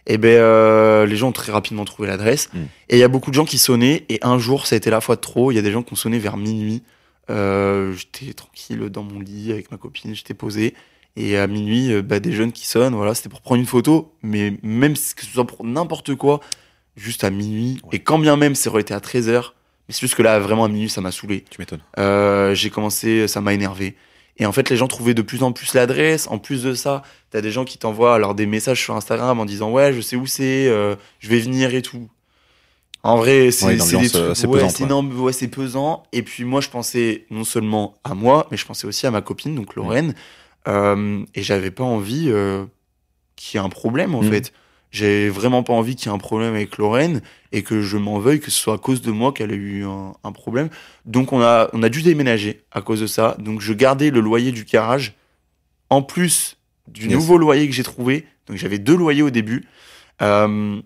Et ben euh, les gens ont très rapidement trouvé l'adresse. Mhm. Et il y a beaucoup de gens qui sonnaient. Et un jour, ça a été la fois de trop. Il y a des gens qui ont sonné vers minuit. Euh, j'étais tranquille dans mon lit avec ma copine, j'étais posé. Et à minuit, euh, bah, des jeunes qui sonnent, voilà, c'était pour prendre une photo, mais même que ce soit pour n'importe quoi, juste à minuit. Ouais. Et quand bien même ça aurait été à 13h, mais c'est juste que là, vraiment à minuit, ça m'a saoulé. Tu m'étonnes. Euh, j'ai commencé, ça m'a énervé. Et en fait, les gens trouvaient de plus en plus l'adresse. En plus de ça, t'as des gens qui t'envoient alors des messages sur Instagram en disant ouais, je sais où c'est, euh, je vais venir et tout. En vrai, c'est Ouais, c'est euh, ouais, c'est ouais. une ambi- ouais, c'est pesant. Et puis moi, je pensais non seulement à moi, mais je pensais aussi à ma copine, donc Lorraine. Euh, et j'avais pas envie euh, qu'il y ait un problème en Mhm. fait. J'ai vraiment pas envie qu'il y ait un problème avec Lorraine et que je m'en veuille que ce soit à cause de moi qu'elle a eu un, un problème. Donc on a, on a dû déménager à cause de ça. Donc je gardais le loyer du garage en plus du Yes. nouveau loyer que j'ai trouvé. Donc j'avais deux loyers au début. Euh,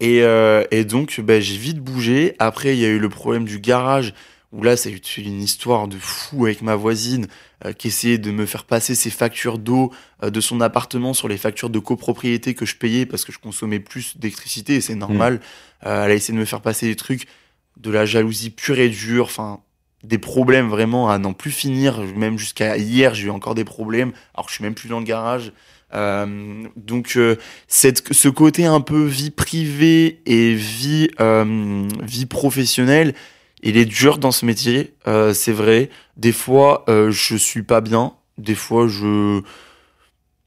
et, euh, et donc ben, j'ai vite bougé. Après il y a eu le problème du garage où là ça a eu une histoire de fou avec ma voisine euh, qui essayait de me faire passer ses factures d'eau euh, de son appartement sur les factures de copropriété que je payais parce que je consommais plus d'électricité et c'est normal. Euh, elle a essayé de me faire passer des trucs de la jalousie pure et dure, enfin des problèmes vraiment à n'en plus finir. Même jusqu'à hier, j'ai eu encore des problèmes alors je suis même plus dans le garage. Euh, donc euh, cette, ce côté un peu vie privée et vie euh, vie professionnelle, il est dur dans ce métier, euh, c'est vrai. Des fois, euh, je suis pas bien. Des fois, je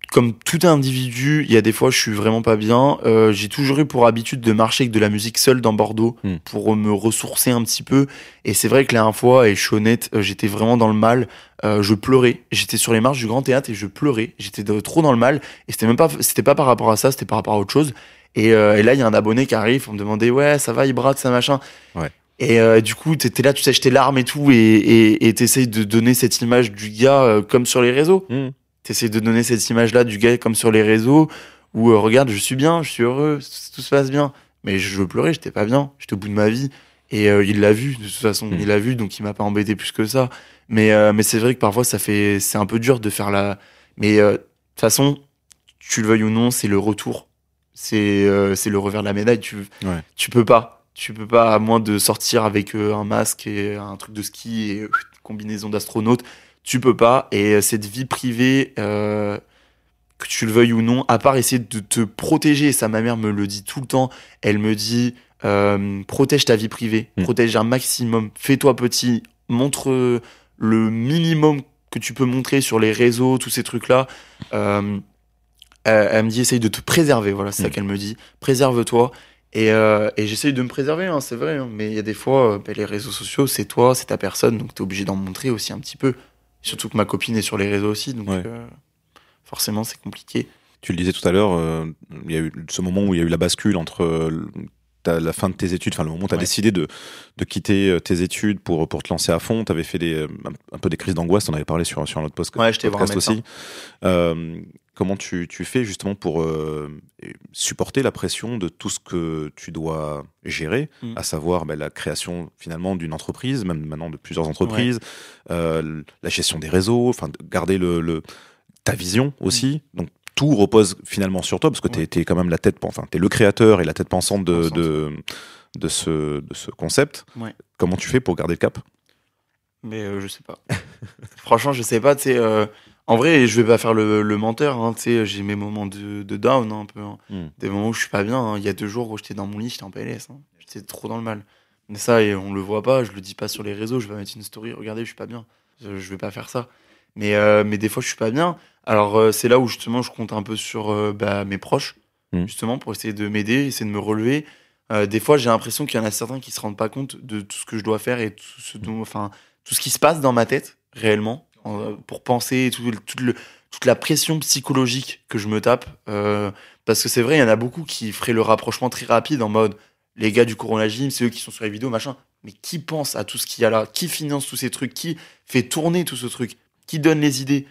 comme tout individu, il y a des fois je suis vraiment pas bien. Euh, j'ai toujours eu pour habitude de marcher avec de la musique seule dans Bordeaux Hmm. pour me ressourcer un petit peu. Et c'est vrai que la dernière fois, et je suis honnête, j'étais vraiment dans le mal. Euh, je pleurais. J'étais sur les marches du Grand Théâtre et je pleurais. J'étais trop dans le mal. Et c'était même pas, c'était pas par rapport à ça, c'était par rapport à autre chose. Et, euh, et là, il y a un abonné qui arrive pour me demander ouais, ça va, Ibra, ça machin. Ouais. Et euh, du coup, t'étais là, tu sèches tes larmes et tout, et et et t'essayes de donner cette image du gars euh, comme sur les réseaux. Mmh. T'essayes de donner cette image-là du gars comme sur les réseaux, où euh, regarde, je suis bien, je suis heureux, tout se passe bien. Mais je pleurais, j'étais pas bien, j'étais au bout de ma vie. Et euh, il l'a vu, de toute façon, Mm. il l'a vu, donc il m'a pas embêté plus que ça. Mais, euh, mais c'est vrai que parfois, ça fait, c'est un peu dur de faire la. Mais euh, de toute façon, tu le veuilles ou non, c'est le retour. C'est euh, c'est le revers de la médaille. Tu, Ouais. tu peux pas. Tu peux pas, à moins de sortir avec euh, un masque et un truc de ski et euh, combinaison d'astronaute, tu peux pas. Et euh, cette vie privée, euh, que tu le veuilles ou non, à part essayer de te protéger, et ça ma mère me le dit tout le temps, elle me dit euh, protège ta vie privée, Mm. protège un maximum, fais-toi petit, montre le minimum que tu peux montrer sur les réseaux, tous ces trucs-là. Euh, elle, elle me dit essaye de te préserver, voilà, c'est ça Mm. qu'elle me dit, préserve-toi. Et, euh, et j'essaye de me préserver, hein, c'est vrai, hein, mais il y a des fois, euh, ben, les réseaux sociaux, c'est toi, c'est ta personne, donc t'es obligé d'en montrer aussi un petit peu. Surtout que ma copine est sur les réseaux aussi, donc Ouais. euh, forcément c'est compliqué. Tu le disais tout à l'heure, euh, il y a eu ce moment où il y a eu la bascule entre la fin de tes études, enfin le moment où tu as Ouais. décidé de, de quitter tes études pour, pour te lancer à fond. Tu avais fait des, un, un peu des crises d'angoisse, on avait parlé sur, sur notre post- Ouais, podcast aussi. Euh, comment tu, tu fais justement pour euh, supporter la pression de tout ce que tu dois gérer, Mm. à savoir ben, la création finalement d'une entreprise, même maintenant de plusieurs entreprises, euh, la gestion des réseaux, enfin de garder le, le- ta vision aussi. Donc tout repose finalement sur toi parce que tu Ouais. es, quand même la tête, enfin tu es le créateur et la tête pensante de, Pensante. de, de ce, de ce concept. Ouais. Comment tu fais pour garder le cap? Mais euh, je sais pas. Franchement, je sais pas, tu sais. En vrai, je vais pas faire le, le menteur, hein, tu sais. J'ai mes moments de, de down, hein, un peu. hein. Hmm. Des moments où je suis pas bien. hein. Il y a deux jours où j'étais dans mon lit, j'étais en PLS. J'étais trop dans le mal. Mais ça, et on le voit pas, je le dis pas sur les réseaux, je vais mettre une story, regardez, je suis pas bien. Je, je vais pas faire ça. Mais, euh, mais des fois, je suis pas bien. Alors, euh, c'est là où justement, je compte un peu sur euh, bah, mes proches, Hmm. justement, pour essayer de m'aider, essayer de me relever. Des fois, j'ai l'impression qu'il y en a certains qui se rendent pas compte de tout ce que je dois faire et tout ce dont, enfin, tout ce qui se passe dans ma tête, réellement, en- pour penser, et tout, tout le, toute la pression psychologique que je me tape. euh, parce que c'est vrai, il y en a beaucoup qui feraient le rapprochement très rapide en mode les gars du Corona Gym, c'est eux qui sont sur les vidéos, machin. Mais qui pense à tout ce qu'il y a là? Qui finance tous ces trucs? Qui fait tourner tout ce truc? Qui donne les idées?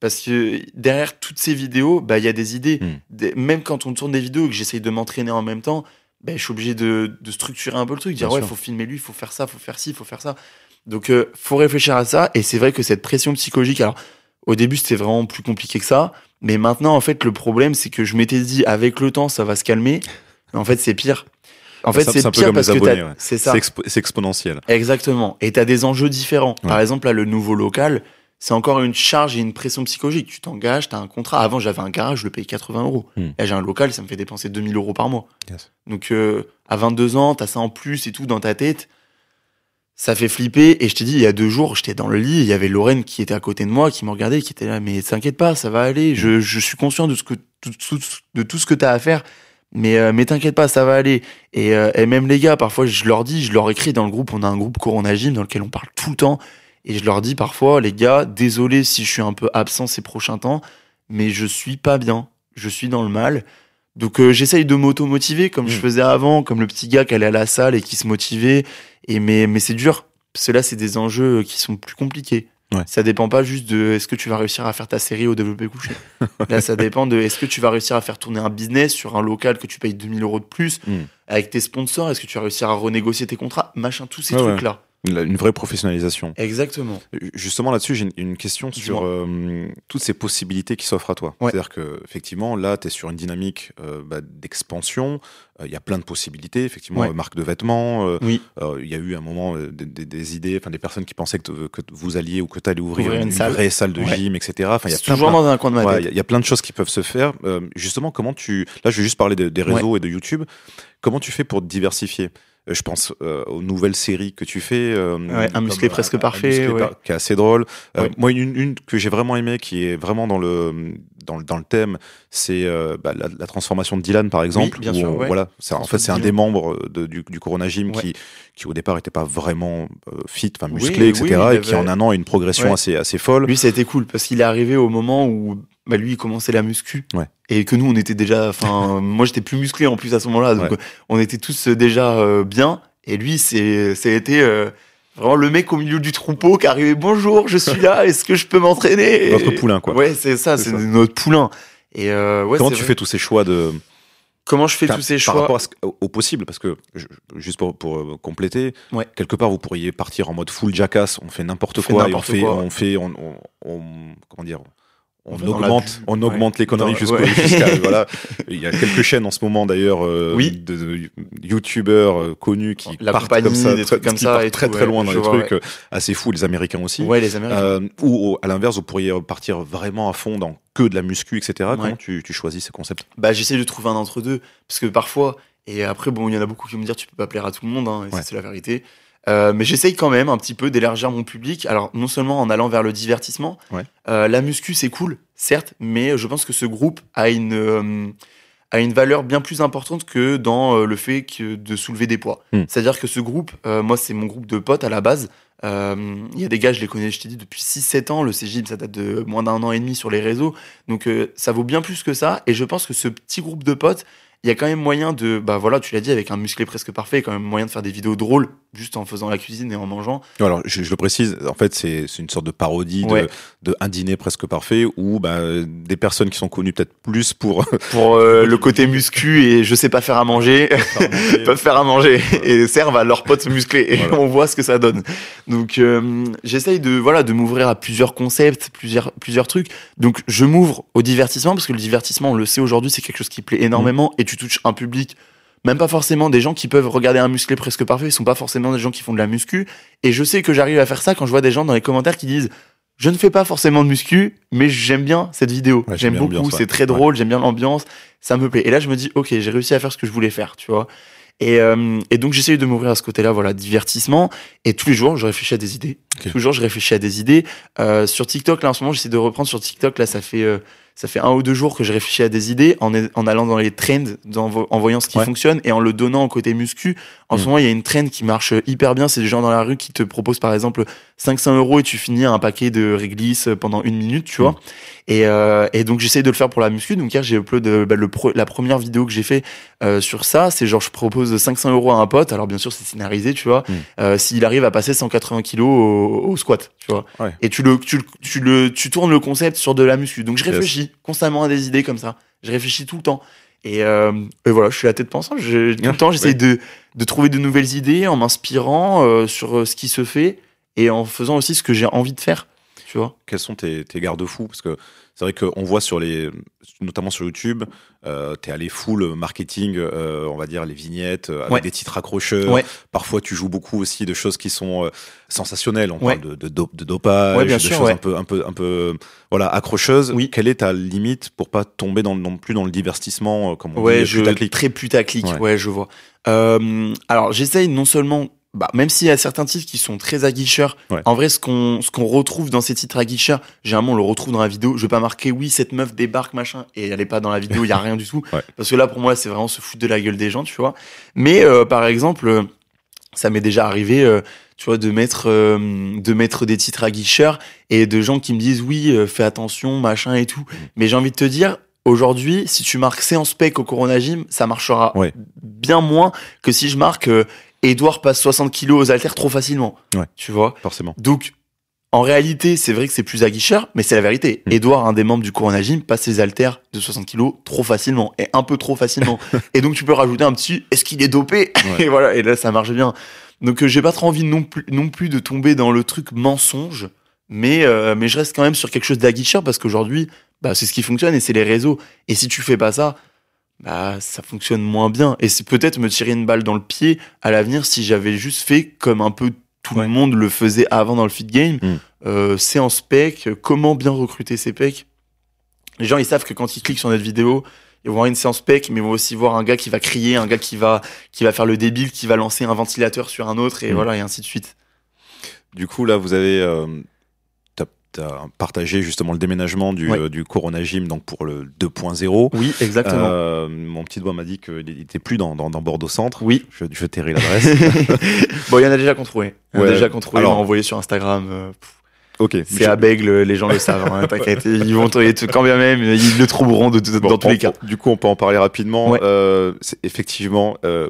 Parce que derrière toutes ces vidéos, bah, il y a des idées. Mm. Des- même quand on tourne des vidéos et que j'essaye de m'entraîner en même temps, bah, je suis obligé de, de structurer un peu le truc. Dire, Bien ouais, sûr. faut filmer lui, faut faire ça, faut faire ci, faut faire ça. Donc, euh, faut réfléchir à ça. Et c'est vrai que cette pression psychologique, alors, au début, c'était vraiment plus compliqué que ça. Mais maintenant, en fait, le problème, c'est que je m'étais dit, avec le temps, ça va se calmer. Mais en fait, c'est pire. En fait, C'est- pire parce que t'as- ouais. c'est ça. C'est expo- c'est exponentiel. Exactement. Et tu as des enjeux différents. Par exemple, là, le nouveau local, c'est encore une charge et une pression psychologique. Tu t'engages, tu as un contrat. Avant, j'avais un garage, je le payais 80 euros. Hmm. Là, j'ai un local, ça me fait dépenser 2000 euros par mois. Yes. Donc, euh, à 22 ans, tu as ça en plus et tout dans ta tête. Ça fait flipper. Et je t'ai dit, il y a deux jours, j'étais dans le lit, il y avait Lorraine qui était à côté de moi, qui me regardait, qui était là, mais t'inquiète pas, ça va aller. Je, je suis conscient de, ce que, de tout ce que tu as à faire. Mais, euh, mais t'inquiète pas, ça va aller. Et, euh, et même les gars, parfois, je leur dis, je leur écris dans le groupe, on a un groupe Corona Gym dans lequel on parle tout le temps. Et je leur dis parfois, les gars, désolé si je suis un peu absent ces prochains temps, mais je suis pas bien. Je suis dans le mal. Donc euh, j'essaye de m'auto-motiver comme je Mm. faisais avant, comme le petit gars qui allait à la salle et qui se motivait. Et mais, mais c'est dur. Parce que là, c'est des enjeux qui sont plus compliqués. Ouais. Ça dépend pas juste de est-ce que tu vas réussir à faire ta série au développé couché. Là, ça dépend de est-ce que tu vas réussir à faire tourner un business sur un local que tu payes 2000 euros de plus Mm. avec tes sponsors? Est-ce que tu vas réussir à renégocier tes contrats? Machin, tous ces Ouais, trucs-là. La- Une vraie professionnalisation. Exactement. Justement là-dessus, j'ai une, question sur euh, toutes ces possibilités qui s'offrent à toi. Ouais. C'est-à-dire que effectivement, là, tu es sur une dynamique euh, bah, d'expansion. Euh, Il y a plein de possibilités. Effectivement, Ouais. marque de vêtements. Oui. Il y a eu un moment des, des- des idées, enfin des personnes qui pensaient que, que vous alliez ou que tu allais ouvrir, Ouvrir une, une salle. vraie salle de Ouais. gym, etc. Enfin, il y a toujours plein- dans un coin de ma tête. il y a- il y, a plein de choses qui peuvent se faire. Justement, comment tu. Là, je vais juste parler de- des réseaux et de YouTube. Comment tu fais pour te diversifier? Je pense euh, aux nouvelles séries que tu fais. euh, Ouais, un musclé euh, presque un parfait, musclé ouais. par- qui est assez drôle. Euh, Ouais. Moi, une, une que j'ai vraiment aimé, qui est vraiment dans le dans, le- dans le thème, c'est euh, bah, la, la transformation de Dylan, par exemple. bien où sûr, on- ouais. Voilà, c'est en fait c'est un des membres de- du, du Corona Gym qui qui au départ était pas vraiment euh, fit, enfin Oui, musclé, etc. oui, et qui en un an a une progression assez assez folle. Lui, ça a été cool parce qu'il est arrivé au moment où bah, lui, il commençait la muscu. Ouais. Et que nous, on était déjà. Enfin, moi, j'étais plus musclé en plus à ce moment-là. Donc, Ouais. on était tous euh, déjà euh, bien. Et lui, c'est, été euh, vraiment le mec au milieu du troupeau qui arrivait. Bonjour, je suis là. Est-ce que je peux m'entraîner? Votre Et- poulain, quoi. Ouais, c'est ça. C'est notre poulain. Et euh, ouais, Comment tu vrai. fais tous ces choix de Comment je fais tous ces par choix rapport à ce- au, possible parce que juste pour, pour euh, compléter Ouais. quelque part vous pourriez partir en mode full jackass on fait n'importe quoi on fait quoi. on fait on, on- on- comment dire on, augmente on Ouais. augmente les conneries jusqu'au ouais. voilà il y a quelques chaînes en ce moment d'ailleurs euh, Oui. de, de youtubeurs euh, connus qui La partent comme ça des trucs comme ça et très tout, très ouais, loin dans les vois, trucs euh, assez fous les américains aussi Ouais, les Américains. Euh, ou à l'inverse vous pourriez partir vraiment à fond dans que de la muscu etc comment tu, tu choisis ces concepts bah j'essaie de trouver un entre deux parce que parfois et après bon il y en a beaucoup qui vont me dire tu peux pas plaire à tout le monde hein, et c'est la vérité Euh, mais j'essaye quand même un petit peu d'élargir mon public alors non seulement en allant vers le divertissement Ouais. euh, la muscu c'est cool certes mais je pense que ce groupe a une euh, a une valeur bien plus importante que dans le fait que de soulever des poids. Hmm. C'est-à-dire que ce groupe, moi c'est mon groupe de potes à la base. Il y a des gars, je les connais, je t'ai dit, depuis 6-7 ans. Le CGIM, ça date de moins d'un an et demi sur les réseaux. Donc ça vaut bien plus que ça. Et je pense que ce petit groupe de potes, il y a quand même moyen de, bah voilà, tu l'as dit, avec un musclé presque parfait, il y a quand même moyen de faire des vidéos drôles, juste en faisant la cuisine et en mangeant. Alors, je, je le précise, en fait, c'est une sorte de parodie Ouais. de, de un dîner presque parfait où bah, des personnes qui sont connues peut-être plus pour Pour euh, le côté muscu et je sais pas faire à manger, peuvent faire à manger et servent à leurs potes musclés et Voilà. on voit ce que ça donne. Donc euh, j'essaye de voilà de m'ouvrir à plusieurs concepts, plusieurs plusieurs trucs. Donc je m'ouvre au divertissement parce que le divertissement, on le sait aujourd'hui, c'est quelque chose qui plaît énormément et tu touches un public même pas forcément des gens qui peuvent regarder un musclé presque parfait, ils sont pas forcément des gens qui font de la muscu. Et je sais que j'arrive à faire ça quand je vois des gens dans les commentaires qui disent je ne fais pas forcément de muscu, mais j'aime bien cette vidéo. Ouais, j'aime beaucoup, ouais. c'est très drôle, j'aime bien l'ambiance, ça me plaît. Et là, je me dis, ok, j'ai réussi à faire ce que je voulais faire, tu vois. Et, euh, et donc, j'essaye de m'ouvrir à ce côté-là, voilà, divertissement. Et tous les jours, je réfléchis à des idées. Ok. Toujours, je réfléchis à des idées. Euh, sur TikTok, là, en ce moment, j'essaie de reprendre sur TikTok. Là, ça fait, euh, ça fait un ou deux jours que je réfléchis à des idées en, en allant dans les trends, en, vo- en voyant ce qui Ouais. fonctionne et en le donnant au côté muscu. En Mm. ce moment, il y a une trend qui marche hyper bien. C'est des gens dans la rue qui te proposent, par exemple, 500 euros et tu finis un paquet de réglisse pendant une minute, tu vois. Mm. Et, euh, et donc j'essaye de le faire pour la muscu. Donc hier j'ai upload bah, le pro- la première vidéo que j'ai fait euh, sur ça. C'est genre je propose 500 euros à un pote. Alors bien sûr c'est scénarisé, tu vois. Mm. Euh, S'il arrive à passer 180 kilos au, au squat, tu vois. Ouais. Et tu le tu, le- tu le tu tournes le concept sur de la muscu. Donc je Yes. réfléchis constamment à des idées comme ça. Je réfléchis tout le temps. Et, euh, et voilà, je suis la tête pensante. Je, tout le temps, j'essaye ouais. de, de trouver de nouvelles idées en m'inspirant euh, sur ce qui se fait et en faisant aussi ce que j'ai envie de faire. Tu vois. Quels sont tes, tes garde-fous? Parce que c'est vrai qu'on voit sur les, notamment sur YouTube, euh, t'es allé full marketing, euh, on va dire les vignettes euh, avec Ouais. des titres accrocheurs. Ouais. Parfois, tu joues beaucoup aussi de choses qui sont euh, sensationnelles. On Ouais. parle de, de, do- de dopage, bien de sûr, choses un peu, un peu, un peu, voilà, accrocheuses. Oui. Quelle est ta limite pour pas tomber dans, non plus dans le divertissement, comme on dit, je, putaclic? très putaclic, Ouais. je vois. Alors, j'essaye non seulement, bah, même s'il y a certains titres qui sont très aguicheurs, Ouais. en vrai, ce qu'on ce qu'on retrouve dans ces titres aguicheurs, généralement, on le retrouve dans la vidéo. Je vais pas marquer, oui, cette meuf débarque, machin, et elle est pas dans la vidéo, il y a rien du tout. Ouais. Parce que là, pour moi, c'est vraiment se foutre de la gueule des gens, tu vois. Mais, euh, par exemple, euh, ça m'est déjà arrivé, euh, tu vois, de mettre, euh, de mettre des titres aguicheurs et de gens qui me disent, oui, euh, fais attention, machin et tout. Mmh. Mais j'ai envie de te dire, aujourd'hui, si tu marques séance spec au Corona Gym, ça marchera Ouais. bien moins que si je marque euh, Edouard passe 60 kilos aux haltères trop facilement. Ouais. Tu vois? Forcément. Donc, en réalité, c'est vrai que c'est plus aguicheur, mais c'est la vérité. Mm. Edouard, un des membres du Corona Gym, passe ses haltères de 60 kilos trop facilement et un peu trop facilement. et donc, tu peux rajouter un petit est-ce qu'il est dopé Ouais. Et voilà, et là, ça marche bien. Donc, euh, j'ai pas trop envie non plus, non plus de tomber dans le truc mensonge, mais, euh, mais je reste quand même sur quelque chose d'aguicheur parce qu'aujourd'hui, bah, c'est ce qui fonctionne et c'est les réseaux. Et si tu fais pas ça, bah, ça fonctionne moins bien. Et c'est peut-être me tirer une balle dans le pied à l'avenir si j'avais juste fait comme un peu tout Ouais. le monde le faisait avant dans le feed game. Mm. Euh, c'est en spec, comment bien recruter ses pecs? Les gens, ils savent que quand ils cliquent sur notre vidéo, ils vont voir une séance spec, mais ils vont aussi voir un gars qui va crier, un gars qui va, qui va faire le débile, qui va lancer un ventilateur sur un autre, et Mm. voilà, et ainsi de suite. Du coup, là, vous avez euh, t'as partagé justement le déménagement du, Ouais. euh, du Corona Gym donc pour le 2.0. Oui, exactement. Euh, mon petit doigt m'a dit qu'il était plus dans, dans, dans Bordeaux Centre. Oui. Je, je tairai l'adresse. bon, il y en a déjà contrôlé. Il y en a Ouais. déjà contrôlé, Alors- envoyé sur Instagram. euh, ok. c'est à Bègle, les gens le savent, hein, t'inquiète. Ils vont quand bien même, ils le trouveront de, de- Bon, dans tous on- les cas. Du coup, on peut en parler rapidement. Ouais. Euh, effectivement, euh,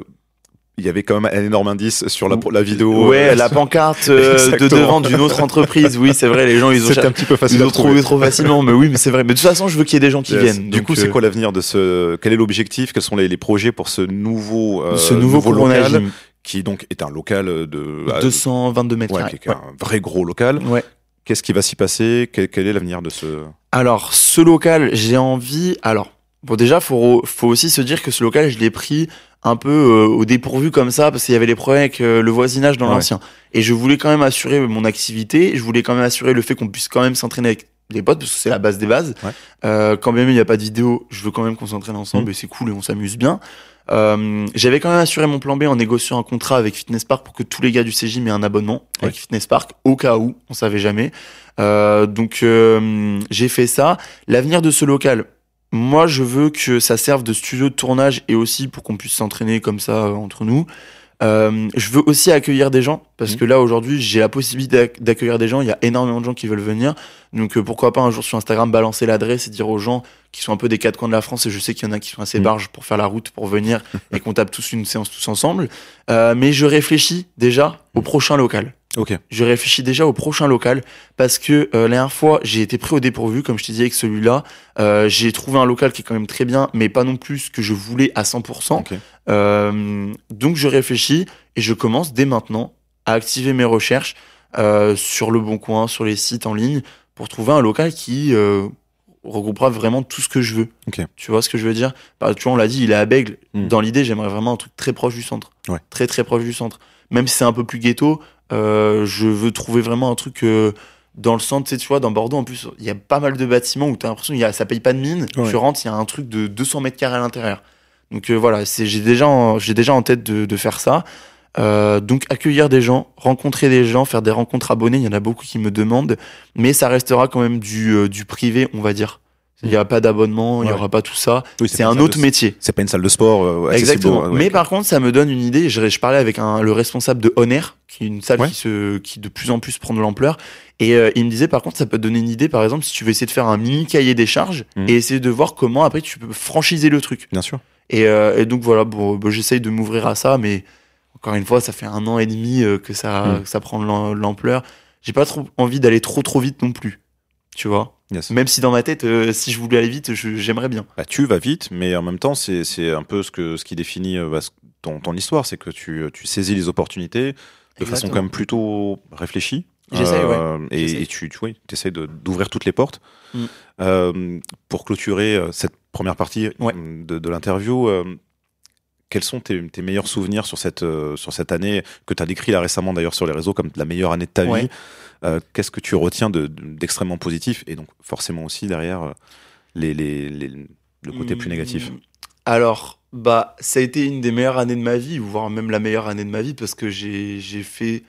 il y avait quand même un énorme indice sur la, la vidéo. Ouais, Euh, la pancarte euh, de devant d'une autre entreprise. Oui, c'est vrai, les gens, ils ont, un petit peu facile ils ont trouvé trop facilement. Mais oui, mais c'est vrai. Mais de toute façon, je veux qu'il y ait des gens qui Yes. viennent. Du coup, c'est euh, quoi l'avenir de ce Quel est l'objectif? Quels sont les, les projets pour ce nouveau, euh, ce nouveau, Corona local qui donc est un local de ah, 222 mètres ouais, carrés. qui est un vrai gros local. Ouais. Ouais. Qu'est-ce qui va s'y passer? Quel, quel est l'avenir de ce? Alors, ce local, j'ai envie. Alors, bon, déjà, faut, faut aussi se dire que ce local, je l'ai pris un peu euh, au dépourvu comme ça, parce qu'il y avait des problèmes avec euh, le voisinage dans Ouais. l'ancien. Et je voulais quand même assurer mon activité. Je voulais quand même assurer le fait qu'on puisse quand même s'entraîner avec les potes, parce que c'est la base des bases. Ouais. Euh, quand même il n'y a pas de vidéo, je veux quand même qu'on s'entraîne ensemble Mhm. et c'est cool et on s'amuse bien. J'avais quand même assuré mon plan B en négociant un contrat avec Fitness Park pour que tous les gars du CJ aient un abonnement avec Fitness Park au cas où, on savait jamais. Donc j'ai fait ça. L'avenir de ce local, moi je veux que ça serve de studio de tournage et aussi pour qu'on puisse s'entraîner comme ça euh, entre nous. Euh, je veux aussi accueillir des gens parce Mhm. que là aujourd'hui j'ai la possibilité d'acc- d'accueillir des gens. Il y a énormément de gens qui veulent venir. Donc euh, pourquoi pas un jour sur Instagram balancer l'adresse et dire aux gens qui sont un peu des quatre coins de la France et je sais qu'il y en a qui sont assez Mhm. barges pour faire la route pour venir et qu'on tape tous une séance tous ensemble. Euh, mais je réfléchis déjà au prochain local. Je réfléchis déjà au prochain local parce que euh, la dernière fois j'ai été pris au dépourvu comme je t'ai dit avec celui-là. Euh, j'ai trouvé un local qui est quand même très bien mais pas non plus ce que je voulais à 100%. Ok. Euh, donc je réfléchis et je commence dès maintenant à activer mes recherches sur le bon coin, sur les sites en ligne pour trouver un local qui regroupera vraiment tout ce que je veux. Tu vois ce que je veux dire? Bah, Tu vois, on l'a dit, il est à Bègle. Mm. Dans l'idée, j'aimerais vraiment un truc très proche du centre. Ouais. Très très proche du centre. Même si c'est un peu plus ghetto, je veux trouver vraiment un truc euh, dans le centre. Tu sais, tu vois, dans Bordeaux, en plus, il y a pas mal de bâtiments où tu as l'impression a, ça paye pas de mine. Ouais. Tu rentres, il y a un truc de 200 mètres carrés à l'intérieur. Donc euh, voilà, c'est- j'ai déjà, en- j'ai déjà en tête de, de faire ça. Euh, donc accueillir des gens, rencontrer des gens, faire des rencontres abonnés, il y en a beaucoup qui me demandent, mais ça restera quand même du, euh, du privé, on va dire. Il n'y aura pas d'abonnement, il n'y aura pas tout ça. Oui, C'est un autre de- métier. C'est pas une salle de sport. euh, Exactement. ouais, Mais par contre, ça me donne une idée. Je, je parlais avec un, le responsable de Honor, qui est une salle Ouais. qui, se, qui de plus en plus prend de l'ampleur. Et euh, il me disait, par contre, ça peut te donner une idée, par exemple, si tu veux essayer de faire un mini cahier des charges Mhm. et essayer de voir comment après tu peux franchiser le truc. Bien sûr. Et, euh, et donc voilà, bon, bah, j'essaye de m'ouvrir à ça, mais encore une fois, ça fait un an et demi euh, que ça, Mm. que ça prend de l'am- l'ampleur. J'ai pas trop envie d'aller trop trop vite non plus. Tu vois Yes. Même si dans ma tête, euh, si je voulais aller vite, j'aimerais bien. Bah, tu vas vite, mais en même temps, c'est un peu ce, que, ce qui définit euh, bah, ton, ton histoire, c'est que tu, tu saisis les opportunités de façon quand même plutôt réfléchie. J'essaye, Euh, Et, tu, tu oui, essaies d'ouvrir toutes les portes. Mm. Euh, pour clôturer cette première partie Ouais. de, de l'interview, euh, quels sont tes, tes meilleurs souvenirs sur cette, euh, sur cette année que tu as décrit là récemment d'ailleurs sur les réseaux comme la meilleure année de ta Ouais. vie Euh, Qu'est-ce que tu retiens de- de- d'extrêmement positif et donc forcément aussi derrière euh, les, les, les- le côté plus négatif? Hmm, Alors, bah, ça a été une des meilleures années de ma vie, voire même la meilleure année de ma vie, parce que j'ai j'ai fait.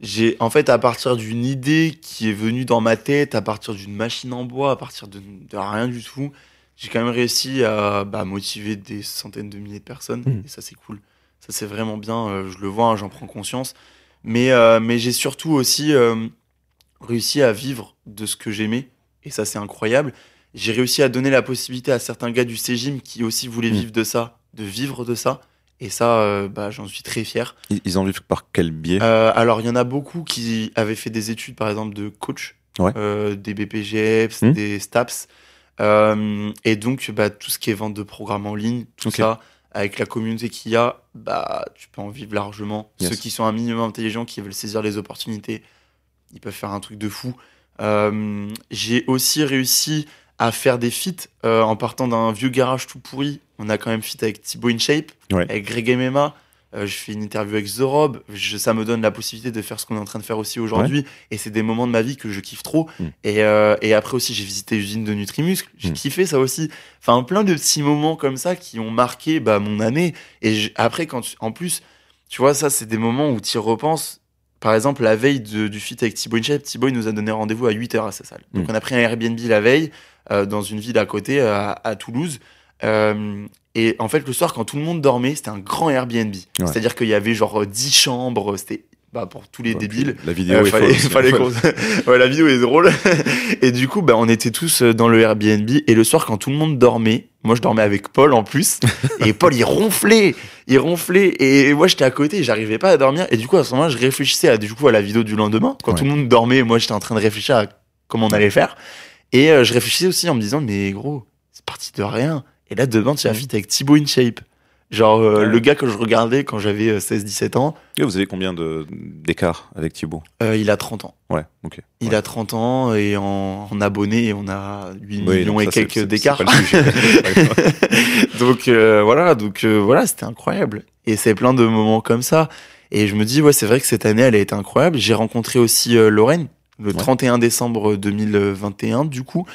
J'ai, en fait, à partir d'une idée qui est venue dans ma tête, à partir d'une machine en bois, à partir de, de rien du tout, j'ai quand même réussi à bah, motiver des centaines de milliers de personnes. Mhm. Et ça, c'est cool. Ça, c'est vraiment bien. euh, je le vois, hein, j'en prends conscience. Mais, euh, mais j'ai surtout aussi euh, réussi à vivre de ce que j'aimais. Et ça, c'est incroyable. J'ai réussi à donner la possibilité à certains gars du Cégim qui aussi voulaient Mm. vivre de ça, de vivre de ça. Et ça, euh, bah, j'en suis très fier. Ils, en vivent par quel biais? Euh, alors, il y en a beaucoup qui avaient fait des études, par exemple, de coach, Ouais. euh, des BPGEPS, Mm. des STAPS. Euh, et donc, bah, tout ce qui est vente de programmes en ligne, tout ça, avec la communauté qu'il y a, bah, tu peux en vivre largement. Yes. Ceux qui sont un minimum intelligents, qui veulent saisir les opportunités, ils peuvent faire un truc de fou. Euh, J'ai aussi réussi à faire des feats euh, en partant d'un vieux garage tout pourri. On a quand même feat avec Thibaut InShape, Ouais. avec Greg MMA. Euh, je fais une interview avec The Rob. Je- ça me donne la possibilité de faire ce qu'on est en train de faire aussi aujourd'hui. Et c'est des moments de ma vie que je kiffe trop. Mm. Et, euh, et après aussi, j'ai visité l'usine de Nutrimuscle. J'ai Mm. kiffé ça aussi. Enfin, plein de petits moments comme ça qui ont marqué bah, mon année. Et je- après, quand tu- en plus, tu vois, ça, c'est des moments où tu y repenses. Par exemple, la veille de- du feat avec Thibaut InShape, Thibaut il nous a donné rendez-vous à 8h à sa salle. Donc, Mm. on a pris un Airbnb la veille euh, dans une ville à côté, à, à Toulouse. Euh, et en fait, le soir, quand tout le monde dormait, c'était un grand Airbnb. C'est-à-dire qu'il y avait genre euh, 10 chambres. C'était bah, pour tous les Ouais, débiles. La vidéo Euh, est fallait, ouais, la vidéo est drôle. et du coup, bah, on était tous euh, dans le Airbnb. Et le soir, quand tout le monde dormait, moi je dormais avec Paul en plus. et Paul, il ronflait. Il ronflait. Et moi, j'étais à côté. J'arrivais pas à dormir. Et du coup, à ce moment-là, je réfléchissais à, du coup, à la vidéo du lendemain. Quand Ouais. tout le monde dormait, moi, j'étais en train de réfléchir à comment on allait faire. Et euh, je réfléchissais aussi en me disant, mais gros, c'est parti de rien. Et là, demain, tu as fit avec Thibaut InShape. Genre, euh, Ouais. le gars que je regardais quand j'avais euh, 16-17 ans, Et vous avez combien de- d'écart avec Thibaut? Euh, il a 30 ans. Ouais, ok. Il Ouais. a 30 ans et en, en abonnés, on a 8 Oui, millions et ça, c'est- quelques d'écart. donc euh, voilà, donc euh, voilà, c'était incroyable. Et c'est plein de moments comme ça. Et je me dis, ouais, c'est vrai que cette année, elle a été incroyable. J'ai rencontré aussi euh, Lorraine le Ouais. 31 décembre 2021, du coup.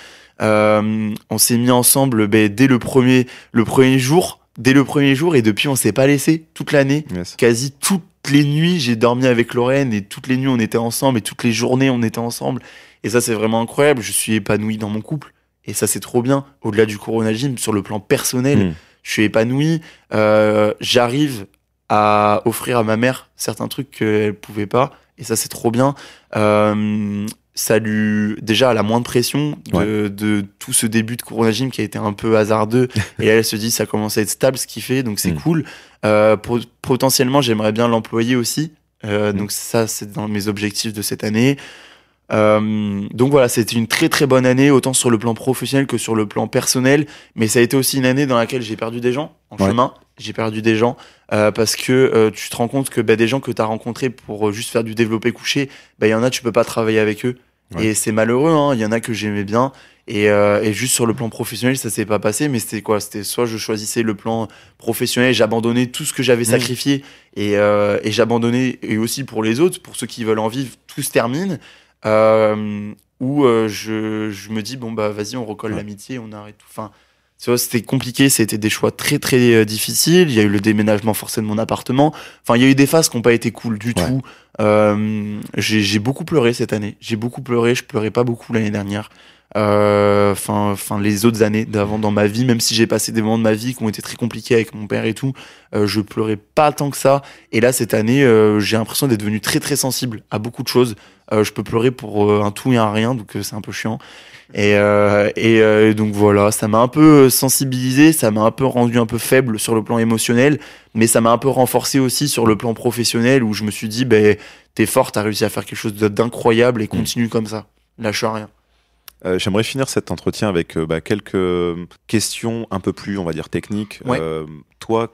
Euh, on s'est mis ensemble ben, dès le premier, le premier jour. Dès le premier jour, et depuis, on s'est pas laissé toute l'année Yes. quasi toutes les nuits, j'ai dormi avec Lorraine et toutes les nuits on était ensemble et toutes les journées on était ensemble. Et ça c'est vraiment incroyable. Je suis épanoui dans mon couple et ça c'est trop bien. Au-delà du Corona Gym, sur le plan personnel, Mm. je suis épanoui. Euh, J'arrive à offrir à ma mère certains trucs qu'elle pouvait pas et ça c'est trop bien. Euh, ça lui déjà elle a moins de pression de, de tout ce début de Corona Gym qui a été un peu hasardeux et là elle se dit ça commence à être stable ce qu'il fait donc c'est Mm. cool euh, po- potentiellement, j'aimerais bien l'employer aussi. Euh, Mm. Donc ça, c'est dans mes objectifs de cette année. Euh, donc voilà, c'était une très très bonne année, autant sur le plan professionnel que sur le plan personnel. Mais ça a été aussi une année dans laquelle j'ai perdu des gens en Ouais. chemin. J'ai perdu des gens euh, parce que euh, tu te rends compte que bah, des gens que tu as rencontrés pour juste faire du développé couché, bah, il y en a, tu peux pas travailler avec eux. Ouais. Et c'est malheureux, hein. il y en a que j'aimais bien. Et, euh, et juste sur le plan professionnel, ça s'est pas passé, mais c'était quoi? C'était soit je choisissais le plan professionnel, j'abandonnais tout ce que j'avais Mhm. sacrifié et, euh, et j'abandonnais, et aussi pour les autres, pour ceux qui veulent en vivre, tout se termine. Euh, ou euh, je, je me dis, bon, bah vas-y, on recolle Ouais. l'amitié, on arrête tout. Enfin, tu vois, c'était compliqué, c'était des choix très très euh, difficiles. Il y a eu le déménagement forcé de mon appartement. Enfin, il y a eu des phases qui n'ont pas été cool du Ouais. tout. Euh, j'ai beaucoup pleuré cette année. J'ai beaucoup pleuré. Je pleurais pas beaucoup l'année dernière. Euh, Enfin, enfin les autres années d'avant dans ma vie, même si j'ai passé des moments de ma vie qui ont été très compliqués avec mon père et tout, euh, je pleurais pas tant que ça. Et là, cette année, euh, j'ai l'impression d'être devenu très très sensible à beaucoup de choses. Euh, je peux pleurer pour euh, un tout et un rien, donc euh, c'est un peu chiant. Et, euh, et euh, donc voilà, ça m'a un peu sensibilisé, ça m'a un peu rendu un peu faible sur le plan émotionnel, mais ça m'a un peu renforcé aussi sur le plan professionnel où je me suis dit, ben, t'es fort, t'as réussi à faire quelque chose d'incroyable et continue comme ça. Lâche rien. Euh, J'aimerais finir cet entretien avec euh, bah, quelques questions un peu plus, on va dire, techniques. Ouais. Euh, toi,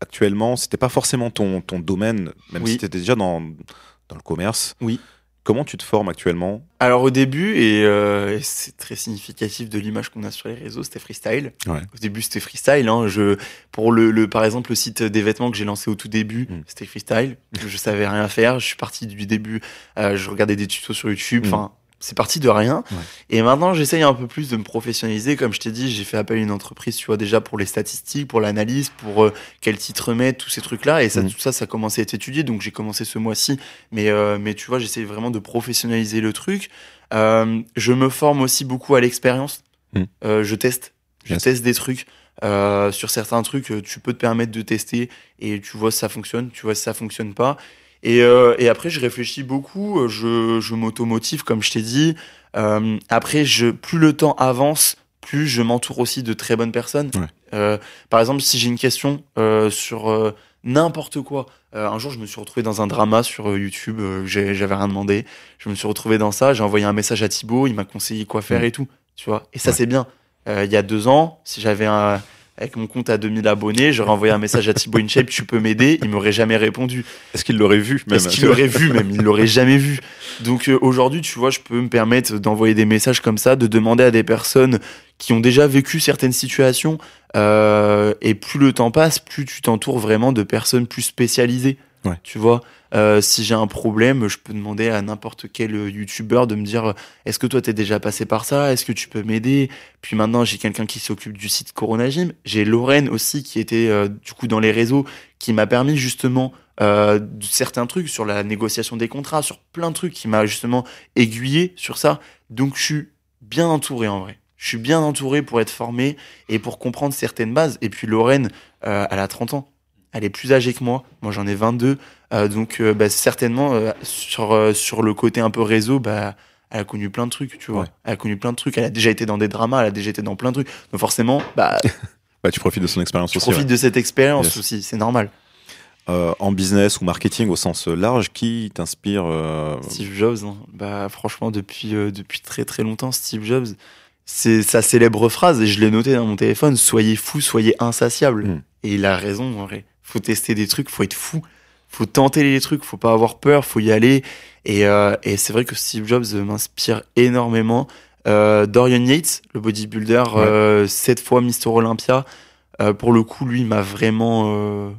actuellement, c'était pas forcément ton, ton domaine, même Oui. si tu étais déjà dans, dans le commerce. Oui. Comment tu te formes actuellement? Alors au début, et, euh, et c'est très significatif de l'image qu'on a sur les réseaux, c'était freestyle. Ouais. Au début, c'était freestyle. Hein. Je, pour le, le, par exemple, le site des vêtements que j'ai lancé au tout début, Mm. c'était freestyle. Je, savais rien faire. Je suis parti du début. euh, je regardais des tutos sur YouTube. Mm. C'est parti de rien. Ouais. Et maintenant, j'essaye un peu plus de me professionnaliser. Comme je t'ai dit, j'ai fait appel à une entreprise, tu vois, déjà pour les statistiques, pour l'analyse, pour euh, quel titre mettre, tous ces trucs-là. Et ça, Mm. tout ça, ça a commencé à être étudié. Donc, j'ai commencé ce mois-ci. Mais, euh, mais tu vois, j'essaie vraiment de professionnaliser le truc. Euh, je me forme aussi beaucoup à l'expérience. Mm. Je teste. Je Yes. teste des trucs. Sur certains trucs, tu peux te permettre de tester et tu vois si ça fonctionne, tu vois si ça fonctionne pas. Et, euh, et après, je réfléchis beaucoup, euh, je, je m'automotive, comme je t'ai dit. Euh, après, je, plus le temps avance, plus je m'entoure aussi de très bonnes personnes. Ouais. Euh, par exemple, si j'ai une question sur n'importe quoi, un jour, je me suis retrouvé dans un drama sur YouTube, j'avais rien demandé. Je me suis retrouvé dans ça, j'ai envoyé un message à Thibaut, il m'a conseillé quoi faire Mm. et tout. Tu vois Et ça, Ouais. c'est bien. Il y a deux ans, si j'avais un. Avec mon compte à 2000 abonnés, j'aurais envoyé un message à Thibaut InShape, tu peux m'aider, il m'aurait jamais répondu. Est-ce qu'il l'aurait vu même Est-ce qu'il l'aurait vu même? Il l'aurait jamais vu. Donc euh, aujourd'hui, tu vois, je peux me permettre d'envoyer des messages comme ça, de demander à des personnes qui ont déjà vécu certaines situations. euh, et plus le temps passe, plus tu t'entoures vraiment de personnes plus spécialisées. Tu vois, euh, si j'ai un problème, je peux demander à n'importe quel youtubeur de me dire euh, est-ce que toi t'es déjà passé par ça? Est-ce que tu peux m'aider? Puis maintenant, j'ai quelqu'un qui s'occupe du site Corona Gym. J'ai Lorraine aussi qui était euh, du coup dans les réseaux, qui m'a permis justement de certains trucs sur la négociation des contrats, sur plein de trucs qui m'a justement aiguillé sur ça. Donc je suis bien entouré en vrai. Je suis bien entouré pour être formé et pour comprendre certaines bases. Et puis Lorraine, elle a 30 ans. Elle est plus âgée que moi. Moi, j'en ai 22. Euh, donc, euh, bah, certainement, euh, sur, sur le côté un peu réseau, bah, elle a connu plein de trucs, tu vois. Ouais. Elle a connu plein de trucs. Elle a déjà été dans des dramas, elle a déjà été dans plein de trucs. Donc, forcément, bah, Bah, tu profites de son expérience tu aussi. profites ouais. de cette expérience Yes. aussi. C'est normal. En business ou marketing au sens large, qui t'inspire Steve Jobs, hein. bah franchement depuis depuis très très longtemps, Steve Jobs, c'est sa célèbre phrase et je l'ai noté dans mon téléphone soyez fou, soyez insatiable. Mm. Et il a raison, en vrai. Faut tester des trucs, faut être fou, faut tenter les trucs, faut pas avoir peur, faut y aller. Et, euh, et c'est vrai que Steve Jobs m'inspire énormément. Euh, Dorian Yates, le bodybuilder, Ouais. euh, sept fois Mister Olympia, euh, pour le coup, lui m'a vraiment. euh,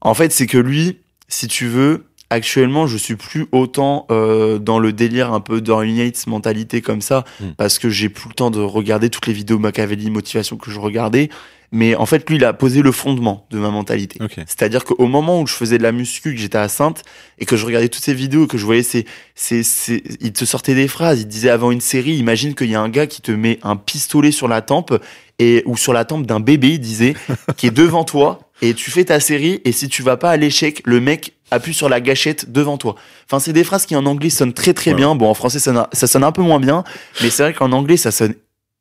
En fait, c'est que lui, si tu veux, actuellement, je suis plus autant euh, dans le délire un peu Dorian Yates mentalité comme ça, Mm. parce que j'ai plus le temps de regarder toutes les vidéos Machiavelli motivation que je regardais. Mais en fait, lui, il a posé le fondement de ma mentalité. C'est-à-dire qu'au moment où je faisais de la muscu, que j'étais à Sainte, et que je regardais toutes ces vidéos, que je voyais ces, ces, ces- il te sortait des phrases, il te disait avant une série, imagine qu'il y a un gars qui te met un pistolet sur la tempe, et, ou sur la tempe d'un bébé, il disait, qui est devant toi, et tu fais ta série, et si tu vas pas à l'échec, le mec appuie sur la gâchette devant toi. Enfin, c'est des phrases qui en anglais sonnent très très Ouais. bien. Bon, en français, ça, ça sonne un peu moins bien, mais c'est vrai qu'en anglais, ça sonne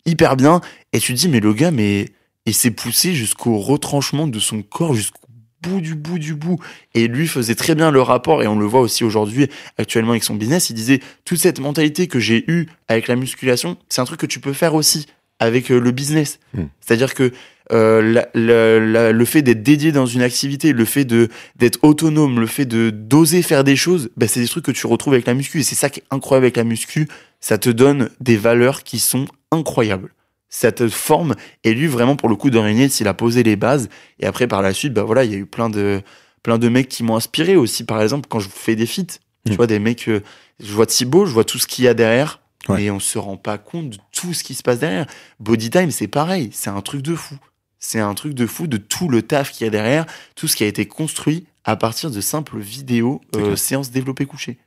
hyper bien, et tu te dis, mais le gars, mais, il s'est poussé jusqu'au retranchement de son corps, jusqu'au bout du bout du bout. Et lui faisait très bien le rapport, et on le voit aussi aujourd'hui, actuellement avec son business. Il disait, toute cette mentalité que j'ai eue avec la musculation, c'est un truc que tu peux faire aussi avec euh, le business. Hmm. C'est-à-dire que euh, le fait d'être dédié dans une activité, le fait de d'être autonome, le fait de d'oser faire des choses, bah, c'est des trucs que tu retrouves avec la muscu. Et c'est ça qui est incroyable avec la muscu, ça te donne des valeurs qui sont incroyables. Ça te forme. Et lui, vraiment, pour le coup, Dorian s'il a posé les bases. Et après, par la suite, bah voilà, il y a eu plein de plein de mecs qui m'ont inspiré aussi. Par exemple, quand je fais des feats, tu mm. vois, des mecs, euh, je vois Thibaut, je vois tout ce qu'il y a derrière. Mais on se rend pas compte de tout ce qui se passe derrière. Body Time, c'est pareil. C'est un truc de fou. C'est un truc de fou de tout le taf qu'il y a derrière, tout ce qui a été construit à partir de simples vidéos, euh, séances développées couchées.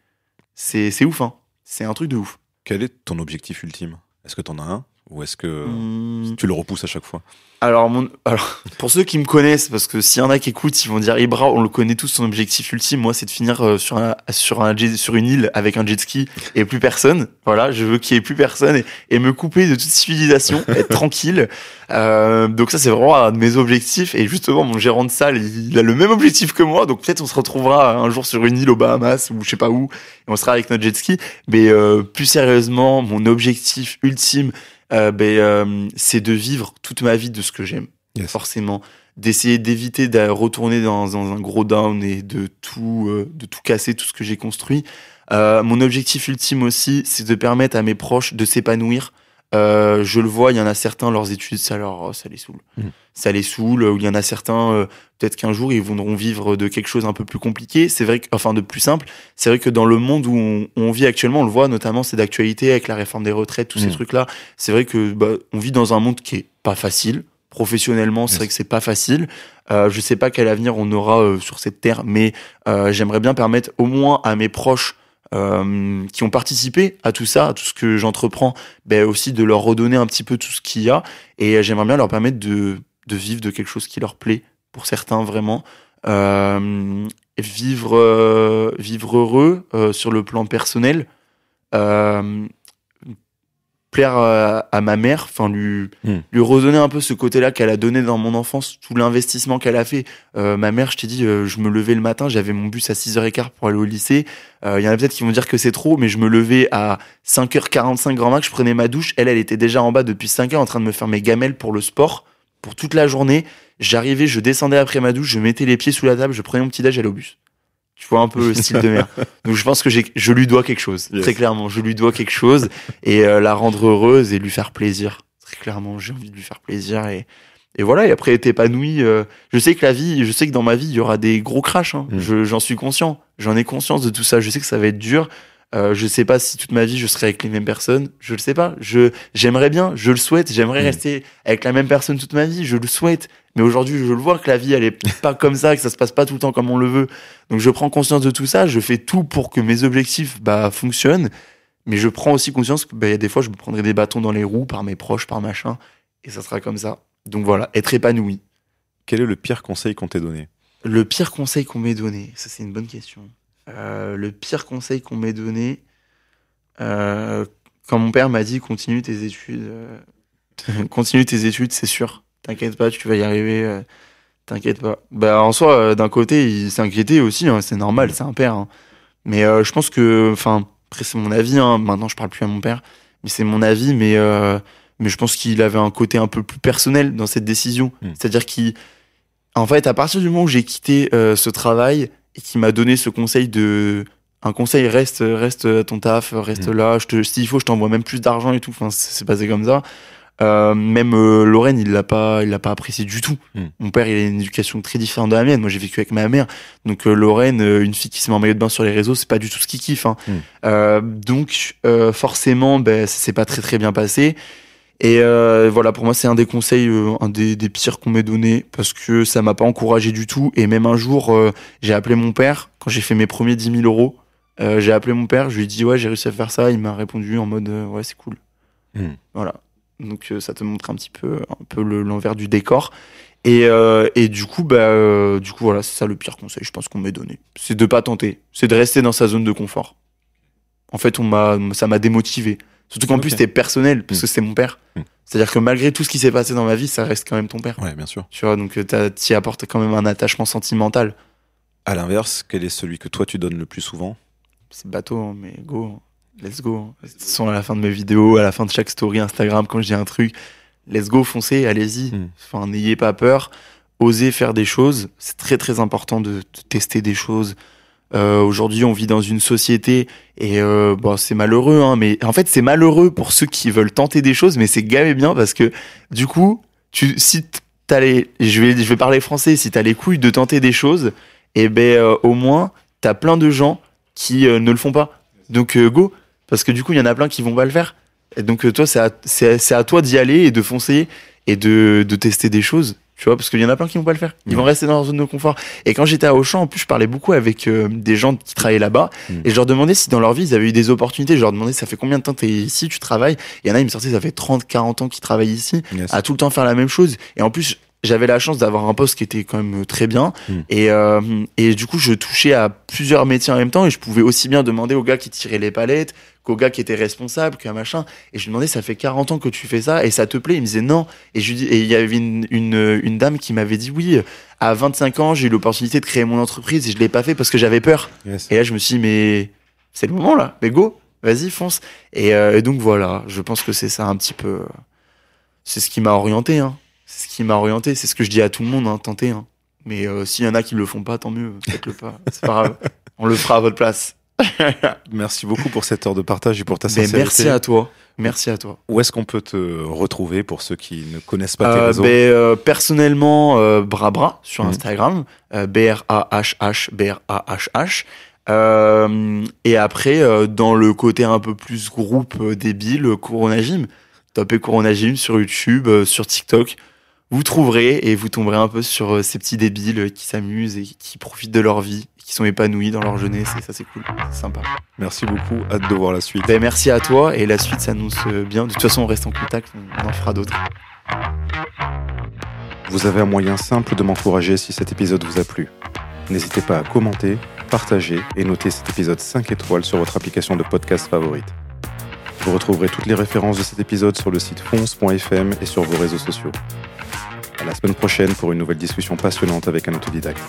C'est ouf, hein. C'est un truc de ouf. Quel est ton objectif ultime? Est-ce que tu en as un? Ou est-ce que hmm. tu le repousses à chaque fois? Alors, mon, alors, pour ceux qui me connaissent, parce que s'il y en a qui écoutent, ils vont dire Ibra, on le connaît tous, son objectif ultime, moi, c'est de finir euh, sur, un, sur, un sur une île avec un jet ski et plus personne. Voilà, je veux qu'il y ait plus personne et, me couper de toute civilisation, être tranquille. Euh, donc ça, c'est vraiment un de mes objectifs. Et justement, mon gérant de salle, il, a le même objectif que moi. Donc peut-être on se retrouvera un jour sur une île aux Bahamas ou je sais pas où, et on sera avec notre jet ski. Mais euh, plus sérieusement, mon objectif ultime, euh, ben, euh, c'est de vivre toute ma vie de ce que j'aime, forcément. D'essayer d'éviter de retourner dans, un gros down et de tout, euh, de tout casser, tout ce que j'ai construit. mon objectif ultime aussi, c'est de permettre à mes proches de s'épanouir euh, je le vois, il y en a certains, leurs études, ça, leur, ça les saoule. Mm. Ça les saoule, ou il y en a certains, euh, peut-être qu'un jour, ils voudront vivre de quelque chose un peu plus compliqué, c'est vrai que, enfin, de plus simple. C'est vrai que dans le monde où on, vit actuellement, on le voit, notamment, c'est d'actualité avec la réforme des retraites, tous ces mm. trucs-là. C'est vrai que, bah, on vit dans un monde qui est pas facile. Professionnellement, c'est vrai que c'est pas facile. Euh, je sais pas quel avenir on aura euh, sur cette terre, mais j'aimerais bien permettre au moins à mes proches euh, qui ont participé à tout ça, à tout ce que j'entreprends, ben aussi de leur redonner un petit peu tout ce qu'il y a. Et j'aimerais bien leur permettre de, de vivre de quelque chose qui leur plaît, pour certains vraiment. Euh, vivre, euh, vivre heureux sur le plan personnel. Plaire à, ma mère, enfin lui hmm. lui redonner un peu ce côté-là qu'elle a donné dans mon enfance, tout l'investissement qu'elle a fait. Euh, ma mère, je t'ai dit, euh, je me levais le matin, j'avais mon bus à 6h15 pour aller au lycée. Il euh, y en a peut-être qui vont dire que c'est trop, mais je me levais à 5h45 grand max, je prenais ma douche. Elle, elle était déjà en bas depuis 5h en train de me faire mes gamelles pour le sport, pour toute la journée. J'arrivais, je descendais après ma douche, je mettais les pieds sous la table, je prenais mon petit déj, j'allais au bus. Tu vois un peu le style de mère. Donc je pense que je lui dois quelque chose. Très clairement, je lui dois quelque chose et euh, la rendre heureuse et lui faire plaisir. Très clairement, j'ai envie de lui faire plaisir et et voilà. Et après être épanoui. Euh, je sais que la vie, je sais que dans ma vie il y aura des gros crashs. Hein. Mm. j'en suis conscient. J'en ai conscience de tout ça. Je sais que ça va être dur. Euh, je sais pas si toute ma vie je serai avec les mêmes personnes. Je le sais pas. Je j'aimerais bien. Je le souhaite. J'aimerais mm. rester avec la même personne toute ma vie. Je le souhaite. Mais aujourd'hui, je le vois que la vie, elle est pas comme ça, que ça se passe pas tout le temps comme on le veut. Donc, je prends conscience de tout ça. Je fais tout pour que mes objectifs, bah, fonctionnent. Mais je prends aussi conscience que, bah, y a des fois, je me prendrai des bâtons dans les roues par mes proches, par machin. Et ça sera comme ça. Donc voilà, être épanoui. Quel est le pire conseil qu'on t'ait donné? Le pire conseil qu'on m'ait donné, ça c'est une bonne question. Euh, le pire conseil qu'on m'ait donné, euh, quand mon père m'a dit continue tes études, euh, continue tes études, c'est sûr. T'inquiète pas, tu vas y arriver. T'inquiète pas. Bah, en soi, d'un côté, il s'inquiétait aussi. Hein, c'est normal, c'est un père. Hein. Mais je pense que, enfin, après c'est mon avis. Hein, maintenant, je parle plus à mon père, mais c'est mon avis. Mais mais je pense qu'il avait un côté un peu plus personnel dans cette décision. Hmm. C'est-à-dire qu'il, en fait, à partir du moment où j'ai quitté ce travail et qu'il m'a donné ce conseil de un conseil reste reste à ton taf reste hmm. là je te s'il faut je t'envoie même plus d'argent et tout enfin c'est passé comme ça euh, même euh, Lorraine, il l'a pas, il l'a pas apprécié du tout. Hmm. Mon père, il a une éducation très différente de la mienne. Moi, j'ai vécu avec ma mère, donc euh, Lorraine, euh, une fille qui se met en maillot de bain sur les réseaux, c'est pas du tout ce qu'il kiffe. Hein. Hmm. donc, forcément, ben, ça s'est pas très très bien passé. Et voilà, pour moi, c'est un des conseils, un des, des pires qu'on m'ait donné parce que ça m'a pas encouragé du tout. Et même un jour, j'ai appelé mon père quand j'ai fait mes premiers 10 000 euros. j'ai appelé mon père, je lui ai dit ouais, j'ai réussi à faire ça. Il m'a répondu en mode ouais, c'est cool. Hmm. Voilà. Donc euh, ça te montre un petit peu, un peu l'envers du décor. Et, euh, et, du coup, bah, euh, du coup, voilà, c'est ça le pire conseil, je pense qu'on m'ait donné. C'est de pas tenter, c'est de rester dans sa zone de confort. En fait, on m'a, ça m'a démotivé. Surtout qu'en plus, c'était personnel, parce que mm. c'est mon père. Mm. C'est-à-dire que malgré tout ce qui s'est passé dans ma vie, ça reste quand même ton père. Ouais, bien sûr. Tu vois, donc tu y apportes quand même un attachement sentimental. À l'inverse, quel est celui que toi tu donnes le plus souvent? C'est bateau, hein, mais go let's go. sont à la fin de mes vidéos, à la fin de chaque story Instagram, quand je dis un truc, let's go, foncez, allez-y. Mm. Enfin, n'ayez pas peur, osez faire des choses. C'est très très important de, de tester des choses. Euh, Aujourd'hui, on vit dans une société et euh, bon, c'est malheureux, hein, mais en fait, c'est malheureux pour ceux qui veulent tenter des choses, mais c'est gavé bien parce que du coup, tu, si t'as les, je vais, je vais parler français, si t'as les couilles de tenter des choses, et ben euh, au moins t'as plein de gens qui ne le font pas. Donc go, parce que du coup, il y en a plein qui vont pas le faire. Et donc toi, c'est à, à toi d'y aller et de foncer et de, de tester des choses. Tu vois, parce qu'il y en a plein qui vont pas le faire. Ils vont rester dans leur zone de confort. Et quand j'étais à Auchan, en plus, je parlais beaucoup avec euh, des gens qui travaillaient là-bas. Mm. Et je leur demandais si dans leur vie, ils avaient eu des opportunités. Je leur demandais, ça fait combien de temps t'es ici, tu travailles? Il y en a, ils me sortaient, ça fait 30, 40 ans qu'ils travaillent ici Yes. à tout le temps faire la même chose. Et en plus, j'avais la chance d'avoir un poste qui était quand même très bien. Mm. Et, euh, et du coup, je touchais à plusieurs métiers en même temps. Et je pouvais aussi bien demander au gars qui tirait les palettes qu'au gars qui était responsable, qu'un machin. Et je lui demandais, ça fait 40 ans que tu fais ça et ça te plaît? Il me disait non. Et je lui dis, et il y avait une, une, une dame qui m'avait dit oui. À 25 ans, j'ai eu l'opportunité de créer mon entreprise et je l'ai pas fait parce que j'avais peur. Yes. Et là, je me suis dit, mais c'est le moment là, mais go, vas-y, fonce. Et, euh, et donc voilà, je pense que c'est ça un petit peu. euh, C'est ce qui m'a orienté, hein. Qui m'a orienté, c'est ce que je dis à tout le monde, hein, tentez. Hein. Mais euh, s'il y en a qui le font pas, tant mieux, faites-le pas. C'est pas grave, on le fera à votre place. Merci beaucoup pour cette heure de partage et pour ta Mais sincérité. merci à toi, merci à toi. Où est-ce qu'on peut te retrouver pour ceux qui ne connaissent pas tes Euh, réseaux? ben, euh, personnellement, euh, Bra Bra sur Mhm. Instagram, euh, B-R-A-H-H, B-R-A-H-H. Et après, dans le côté un peu plus groupe débile, Corona Gym. Tapez Corona Gym sur YouTube, sur TikTok. Vous trouverez et vous tomberez un peu sur euh, ces petits débiles euh, qui s'amusent et qui profitent de leur vie, qui sont épanouis dans leur jeunesse et ça c'est cool, c'est sympa. Merci beaucoup. Hâte de voir la suite. Ben, merci à toi et la suite s'annonce euh, bien. De toute façon, on reste en contact, on on en fera d'autres. Vous avez un moyen simple de m'encourager si cet épisode vous a plu. N'hésitez pas à commenter, partager et noter cet épisode 5 étoiles sur votre application de podcast favorite. Vous retrouverez toutes les références de cet épisode sur le site fonce.fm et sur vos réseaux sociaux. À la semaine prochaine pour une nouvelle discussion passionnante avec un autodidacte.